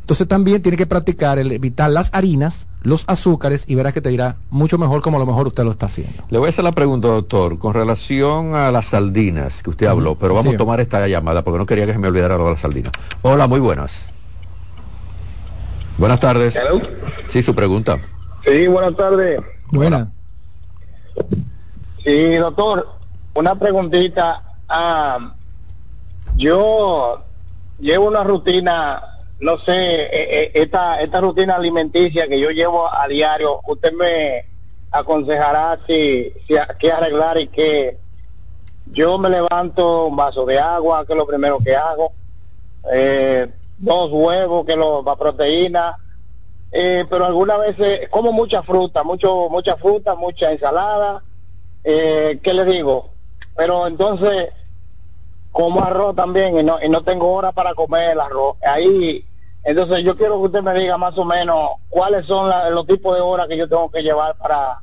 Entonces también tiene que practicar el evitar las harinas, los azúcares y verás que te irá mucho mejor como a lo mejor usted lo está haciendo. Le voy a hacer la pregunta, doctor, con relación a las sardinas que usted habló, pero vamos Sí. a tomar esta llamada porque no quería que se me olvidara lo de las sardinas. Hola, muy buenas. Buenas tardes. Sí, su pregunta. Sí, buenas tardes. Buena. Sí, doctor, una preguntita. Ah, yo llevo una rutina no sé, eh, eh, esta, esta rutina alimenticia que yo llevo a diario, usted me aconsejará si, si qué arreglar y que yo me levanto un vaso de agua, que es lo primero que hago, eh, dos huevos, que es lo, la proteína, eh, pero algunas veces como mucha fruta, mucho, mucha fruta, mucha ensalada, eh, ¿qué le digo? Pero entonces como arroz también y no, y no tengo hora para comer el arroz. Ahí, entonces yo quiero que usted me diga más o menos cuáles son la- los tipos de horas que yo tengo que llevar para,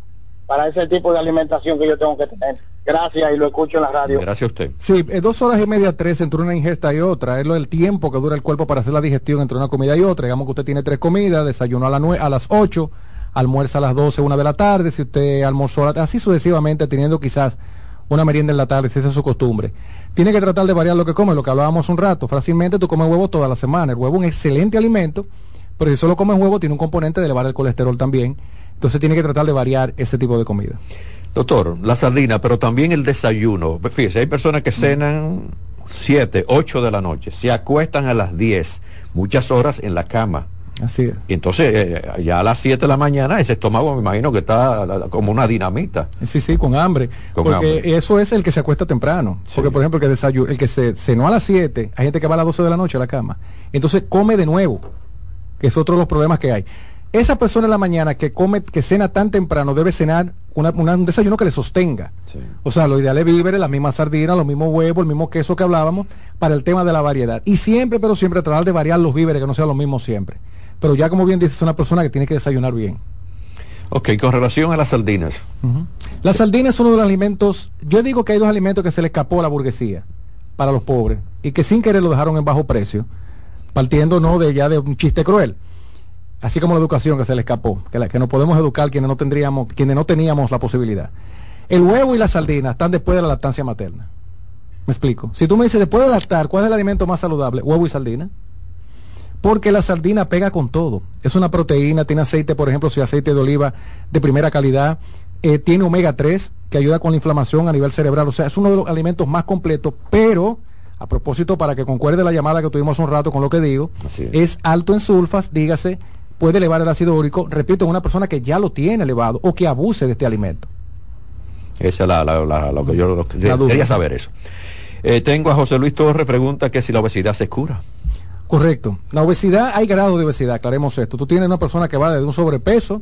para ese tipo de alimentación que yo tengo que tener. Gracias y lo escucho en la radio. Gracias a usted. Sí, eh, dos horas y media, tres entre una ingesta y otra. Es lo del tiempo que dura el cuerpo para hacer la digestión entre una comida y otra. Digamos que usted tiene tres comidas, desayuno a, la nue- a las 8, almuerza a las 12, una de la tarde, si usted almorzó, así sucesivamente, teniendo quizás una merienda en la tarde, si esa es su costumbre. Tiene que tratar de variar lo que come, lo que hablábamos un rato. Fácilmente tú comes huevo toda la semana. El huevo es un excelente alimento, pero si solo comes huevo tiene un componente de elevar el colesterol también. Entonces tiene que tratar de variar ese tipo de comida. Doctor, la sardina, pero también el desayuno. Fíjese, hay personas que cenan 7, 8 de la noche, se acuestan a las 10, muchas horas en la cama. Así es. Y entonces, eh, ya a las 7 de la mañana, ese estómago me imagino que está la- como una dinamita. Sí, sí, con hambre. Con porque hambre. eso es el que se acuesta temprano. Porque, por ejemplo, el que, desayu- el que se cenó a las 7, hay gente que va a las 12 de la noche a la cama. Entonces come de nuevo, que es otro de los problemas que hay. Esa persona en la mañana que come, que cena tan temprano, debe cenar una- una- un desayuno que le sostenga. O sea, lo ideal es víveres, la misma sardina, los mismos huevos, el mismo queso que hablábamos, para el tema de la variedad. Y siempre, pero siempre tratar de variar los víveres, que no sean los mismos siempre. Pero ya como bien dices, es una persona que tiene que desayunar bien. Ok, con relación a las sardinas. La sardina es uno de los alimentos, yo digo que hay dos alimentos que se le escapó a la burguesía para los pobres y que sin querer lo dejaron en bajo precio, partiendo no de ya de un chiste cruel. Así como la educación que se le escapó, que, la, que no podemos educar quienes no tendríamos, quienes no teníamos la posibilidad. El huevo y la sardina están después de la lactancia materna. Me explico. Si tú me dices después de lactar, ¿cuál es el alimento más saludable? Huevo y sardina. Porque la sardina pega con todo. Es una proteína, tiene aceite, por ejemplo, si aceite de oliva de primera calidad, eh, tiene omega 3 que ayuda con la inflamación a nivel cerebral. O sea, es uno de los alimentos más completos, pero a propósito, para que concuerde la llamada que tuvimos hace un rato con lo que digo, es alto en sulfas, dígase, puede elevar el ácido úrico, repito, en una persona que ya lo tiene elevado o que abuse de este alimento. Esa es la, la- la- lo que yo lo que- La duda. quería saber eso. Eh, tengo a José Luis Torres, pregunta que si la obesidad se cura. Correcto. La obesidad, hay grado de obesidad, aclaremos esto. Tú tienes una persona que va desde un sobrepeso,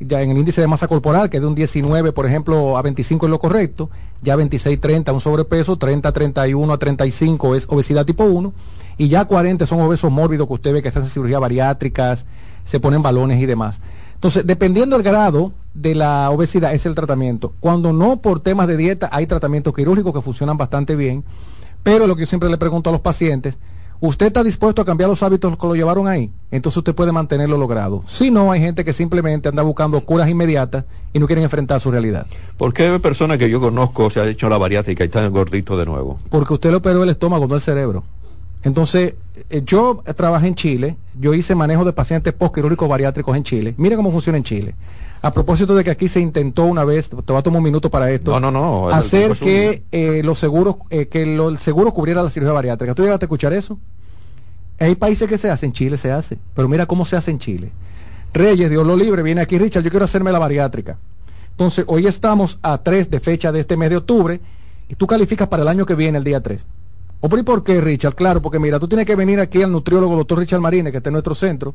ya en el índice de masa corporal, que de un 19, por ejemplo, a 25 es lo correcto, ya 26, 30 un sobrepeso, 30, 31 a 35 es obesidad tipo 1, y ya 40 son obesos mórbidos que usted ve que se hacen cirugías bariátricas, se ponen balones y demás. Entonces, dependiendo del grado de la obesidad, es el tratamiento. Cuando no por temas de dieta, hay tratamientos quirúrgicos que funcionan bastante bien, pero lo que yo siempre le pregunto a los pacientes, ¿usted está dispuesto a cambiar los hábitos que lo llevaron ahí? Entonces usted puede mantenerlo logrado. Si no, hay gente que simplemente anda buscando curas inmediatas y no quieren enfrentar su realidad. ¿Por qué personas que yo conozco se ha hecho la bariátrica y están gorditos de nuevo? Porque usted le operó el estómago, no el cerebro. Entonces, eh, yo trabajé en Chile, yo hice manejo de pacientes postquirúrgicos bariátricos en Chile. Mira cómo funciona en Chile. A propósito de que aquí se intentó una vez, te va a tomar un minuto para esto, No, no, no. hacer tiempo es un- que eh, los seguros, eh, que lo- el seguro cubriera la cirugía bariátrica. ¿Tú llegaste a escuchar eso? Hay países que se hacen, Chile se hace, pero mira cómo se hace en Chile. Reyes, Dios lo libre, viene aquí, Richard, yo quiero hacerme la bariátrica. Entonces, hoy estamos a 3 de fecha de este mes de octubre y tú calificas para el año que viene, el día 3. ¿O por qué, Richard? Claro, porque mira, tú tienes que venir aquí al nutriólogo doctor Richard Marínez, que está en nuestro centro,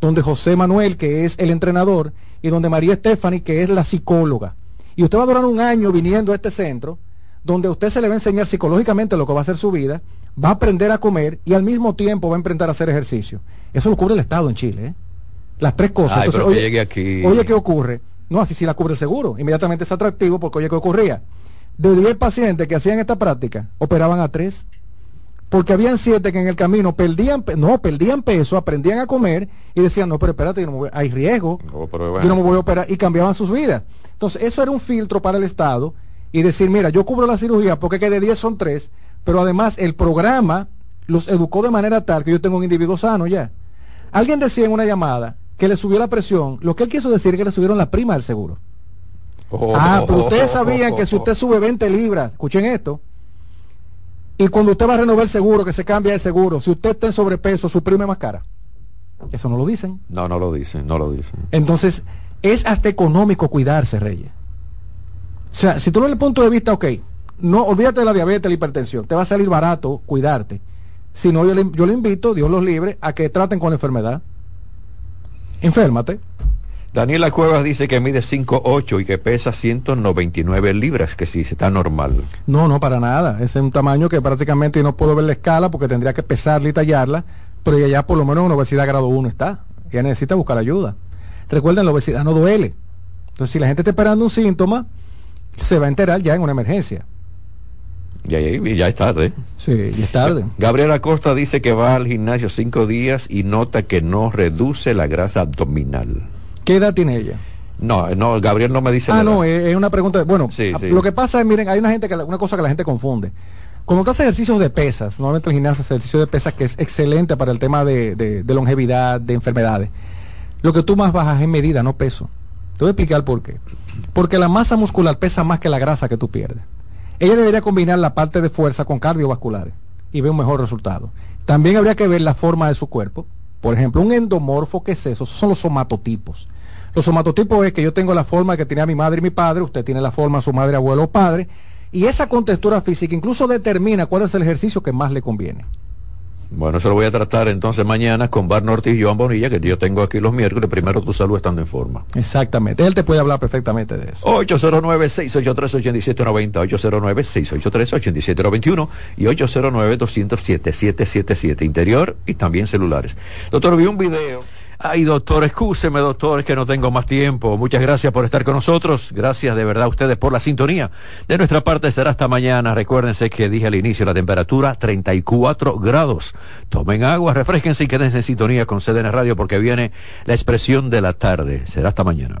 donde José Manuel, que es el entrenador, y donde María Stephanie, que es la psicóloga. Y usted va a durar un año viniendo a este centro, donde usted se le va a enseñar psicológicamente lo que va a ser su vida, va a aprender a comer y al mismo tiempo va a emprender a hacer ejercicio. Eso lo cubre el Estado en Chile, ¿eh? Las tres cosas. Ay, Entonces, pero que oye, llegue aquí. oye, ¿qué ocurre? No, así sí la cubre el seguro. Inmediatamente es atractivo porque, oye, ¿qué ocurría? De 10 pacientes que hacían esta práctica, operaban a 3. Porque habían 7 que en el camino perdían, pe- no, perdían peso, aprendían a comer y decían, no, pero espérate, yo no me voy- hay riesgo, bueno. yo no me voy a operar y cambiaban sus vidas. Entonces, eso era un filtro para el Estado y decir, mira, yo cubro la cirugía porque que de 10 son 3, pero además el programa los educó de manera tal que yo tengo un individuo sano ya. Alguien decía en una llamada que le subió la presión, lo que él quiso decir es que le subieron la prima del seguro. Oh, ah, pero ustedes sabían que si usted sube 20 libras, escuchen esto, Y cuando usted va a renovar el seguro, que se cambia el seguro, si usted está en sobrepeso, su prima es más cara. Eso no lo dicen. No, no lo dicen, no lo dicen. Entonces, es hasta económico cuidarse, Reyes. O sea, si tú ves el punto de vista, ok, no olvídate de la diabetes, la hipertensión, te va a salir barato cuidarte. Si no, yo le, yo le invito, Dios los libre, a que traten con la enfermedad. Enférmate. Daniela Cuevas dice que mide 5'8 y que pesa 199 libras, que sí, está normal. No, no, para nada. Ese es un tamaño que prácticamente no puedo ver la escala porque tendría que pesarla y tallarla, pero ella ya por lo menos en obesidad grado 1 está. Ella necesita buscar ayuda. Recuerden, la obesidad no duele. Entonces, si la gente está esperando un síntoma, se va a enterar ya en una emergencia. Ya, ya, ya es tarde. Sí, ya es tarde. Gabriela Costa dice que va al gimnasio cinco días y nota que no reduce la grasa abdominal. ¿Qué edad tiene ella? No, no, Gabriel no me dice. Ah, no, es, es una pregunta. de- bueno, Sí, a- sí. lo que pasa es, miren, hay una gente que la- una cosa que la gente confunde. Cuando tú haces ejercicios de pesas, normalmente el gimnasio hace ejercicio de pesas que es excelente para el tema de, de- de longevidad, de enfermedades. Lo que tú más bajas es medida, no peso. Te voy a explicar por qué. Porque la masa muscular pesa más que la grasa que tú pierdes. Ella debería combinar la parte de fuerza con cardiovasculares y ve un mejor resultado. También habría que ver la forma de su cuerpo. Por ejemplo, un endomorfo, ¿qué es eso? Son los somatotipos. Los somatotipos es que yo tengo la forma que tenía mi madre y mi padre, usted tiene la forma su madre, abuelo o padre, y esa contextura física incluso determina cuál es el ejercicio que más le conviene. Bueno, eso lo voy a tratar entonces mañana con Barno Ortiz y Joan Bonilla, que yo tengo aquí los miércoles. Primero tu salud estando en forma. Exactamente. Él te puede hablar perfectamente de eso. 809-683-8790, 809-683-8791 y 809-207-777, interior y también celulares. Doctor, vi un video. Ay, doctor, excúseme, doctor, es que no tengo más tiempo. Muchas gracias por estar con nosotros. Gracias de verdad a ustedes por la sintonía. De nuestra parte será hasta mañana. Recuérdense que dije al inicio la temperatura 34 grados. Tomen agua, refresquense y quédense en sintonía con CDN Radio porque viene la expresión de la tarde. Será hasta mañana.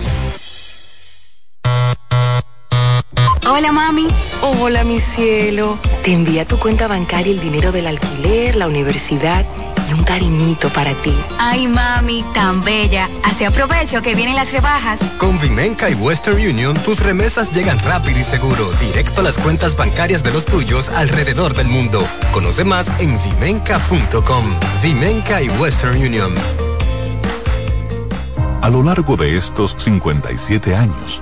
Hola mami. Hola mi cielo. Te envía tu cuenta bancaria el dinero del alquiler, la universidad y un cariñito para ti. Ay, mami, tan bella. Así aprovecho que vienen las rebajas. Con Vimenca y Western Union, tus remesas llegan rápido y seguro, directo a las cuentas bancarias de los tuyos alrededor del mundo. Conoce más en vimenca.com. Vimenca y Western Union. A lo largo de estos 57 años,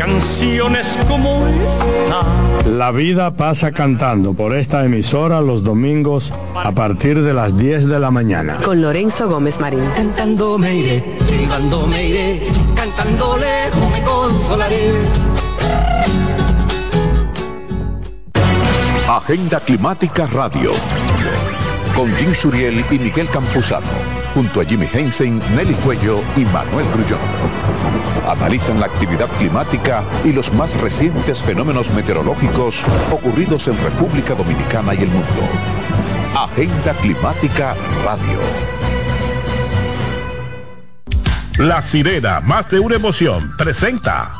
canciones como esta. La vida pasa cantando por esta emisora los domingos a partir de las 10 de la mañana. Con Lorenzo Gómez Marín. Cantando me iré, silbando me iré, cantando lejos me consolaré. Agenda Climática Radio. Con Jim Suriel y Miguel Campuzano. Junto a Jimmy Hensen, Nelly Cuello y Manuel Grullón. Analizan la actividad climática y los más recientes fenómenos meteorológicos ocurridos en República Dominicana y el mundo. Agenda Climática Radio. La sirena, más de una emoción, presenta.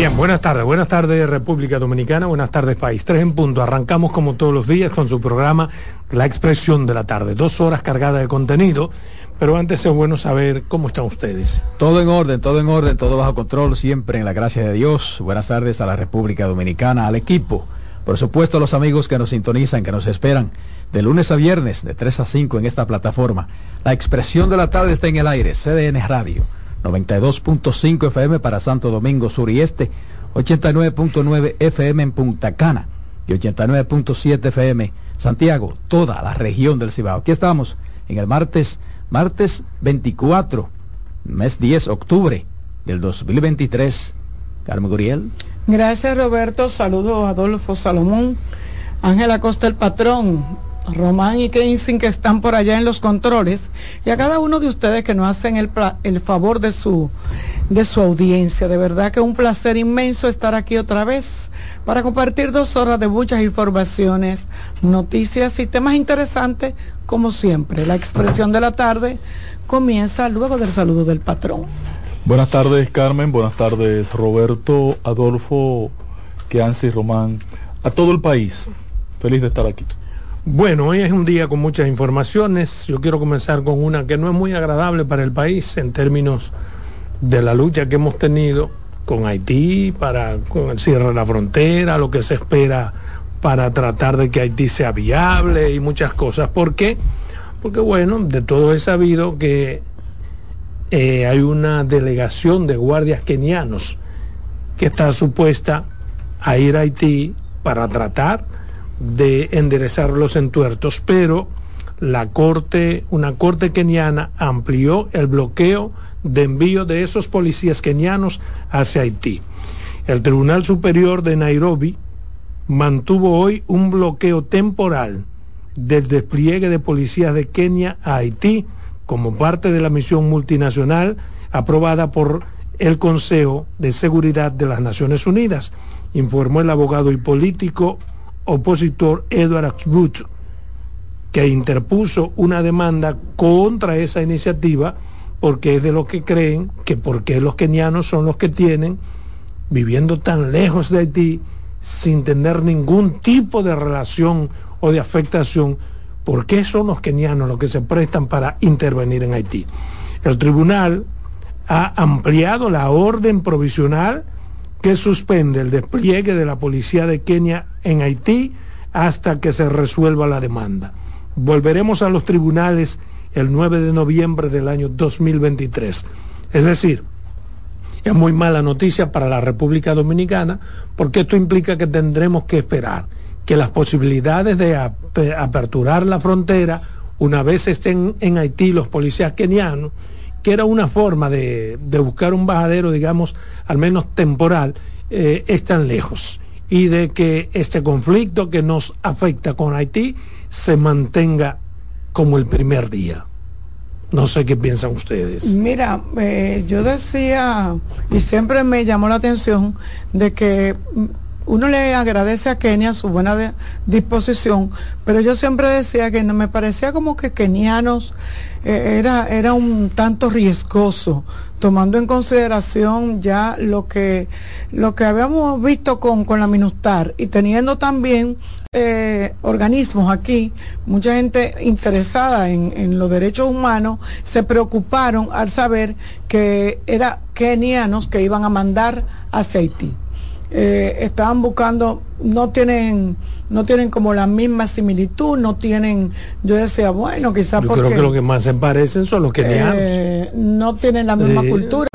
Bien, buenas tardes, buenas tardes República Dominicana, buenas tardes país. Tres en punto, arrancamos como todos los días con su programa La Expresión de la Tarde. Dos horas cargadas de contenido, pero antes es bueno saber cómo están ustedes. Todo en orden, todo en orden, todo bajo control, siempre en la gracia de Dios. Buenas tardes a la República Dominicana, al equipo, por supuesto a los amigos que nos sintonizan, que nos esperan de lunes a viernes, de 3 a 5 en esta plataforma. La Expresión de la Tarde está en el aire, CDN Radio. 92.5 FM para Santo Domingo Sur y Este, 89.9 FM en Punta Cana y 89.7 FM Santiago, toda la región del Cibao. Aquí estamos en el martes, martes 24, mes 10, octubre del 2023. Carmen Guriel. Gracias Roberto, saludos Adolfo Salomón, Ángela Costa el patrón, Román y Keysin que están por allá en los controles y a cada uno de ustedes que nos hacen el, el, favor de su, de su audiencia. De verdad que un placer inmenso estar aquí otra vez para compartir dos horas de muchas informaciones, noticias y temas interesantes como siempre. La expresión de la tarde comienza luego del saludo del patrón. Buenas tardes Carmen, buenas tardes Roberto, Adolfo, Keansi, Román, a todo el país. Feliz de estar aquí. Bueno, hoy es un día con muchas informaciones. Yo quiero comenzar con una que no es muy agradable para el país en términos de la lucha que hemos tenido con Haití, para con el cierre de la frontera, lo que se espera para tratar de que Haití sea viable y muchas cosas. ¿Por qué? Porque bueno, de todo es sabido que eh, hay una delegación de guardias kenianos que está supuesta a ir a Haití para tratar de enderezar los entuertos, pero la corte, una corte keniana amplió el bloqueo de envío de esos policías kenianos hacia Haití. El Tribunal Superior de Nairobi mantuvo hoy un bloqueo temporal del despliegue de policías de Kenia a Haití como parte de la misión multinacional aprobada por el Consejo de Seguridad de las Naciones Unidas, informó el abogado y político opositor Edward Axbut, que interpuso una demanda contra esa iniciativa porque es de lo que creen que porque los kenianos son los que tienen viviendo tan lejos de Haití sin tener ningún tipo de relación o de afectación, ¿por qué son los kenianos los que se prestan para intervenir en Haití? El tribunal ha ampliado la orden provisional que suspende el despliegue de la policía de Kenia en Haití hasta que se resuelva la demanda. Volveremos a los tribunales el 9 de noviembre del año 2023. Es decir, es muy mala noticia para la República Dominicana porque esto implica que tendremos que esperar que las posibilidades de aperturar la frontera una vez estén en Haití los policías kenianos que era una forma de, buscar un bajadero, digamos, al menos temporal, eh, están lejos. Y de que este conflicto que nos afecta con Haití se mantenga como el primer día. No sé qué piensan ustedes. Mira, eh, yo decía, y siempre me llamó la atención, de que uno le agradece a Kenia su buena disposición, pero yo siempre decía que no me parecía como que kenianos eh, era, era un tanto riesgoso, tomando en consideración ya lo que, lo que habíamos visto con, con la Minustar y teniendo también eh, organismos aquí, mucha gente interesada en, en, los derechos humanos, se preocuparon al saber que era kenianos que iban a mandar hacia Haití. Eh, estaban buscando, no tienen, no tienen como la misma similitud, no tienen, yo decía, bueno, quizás porque... creo que lo que más se parecen son los kenianos. Eh, no tienen la misma cultura.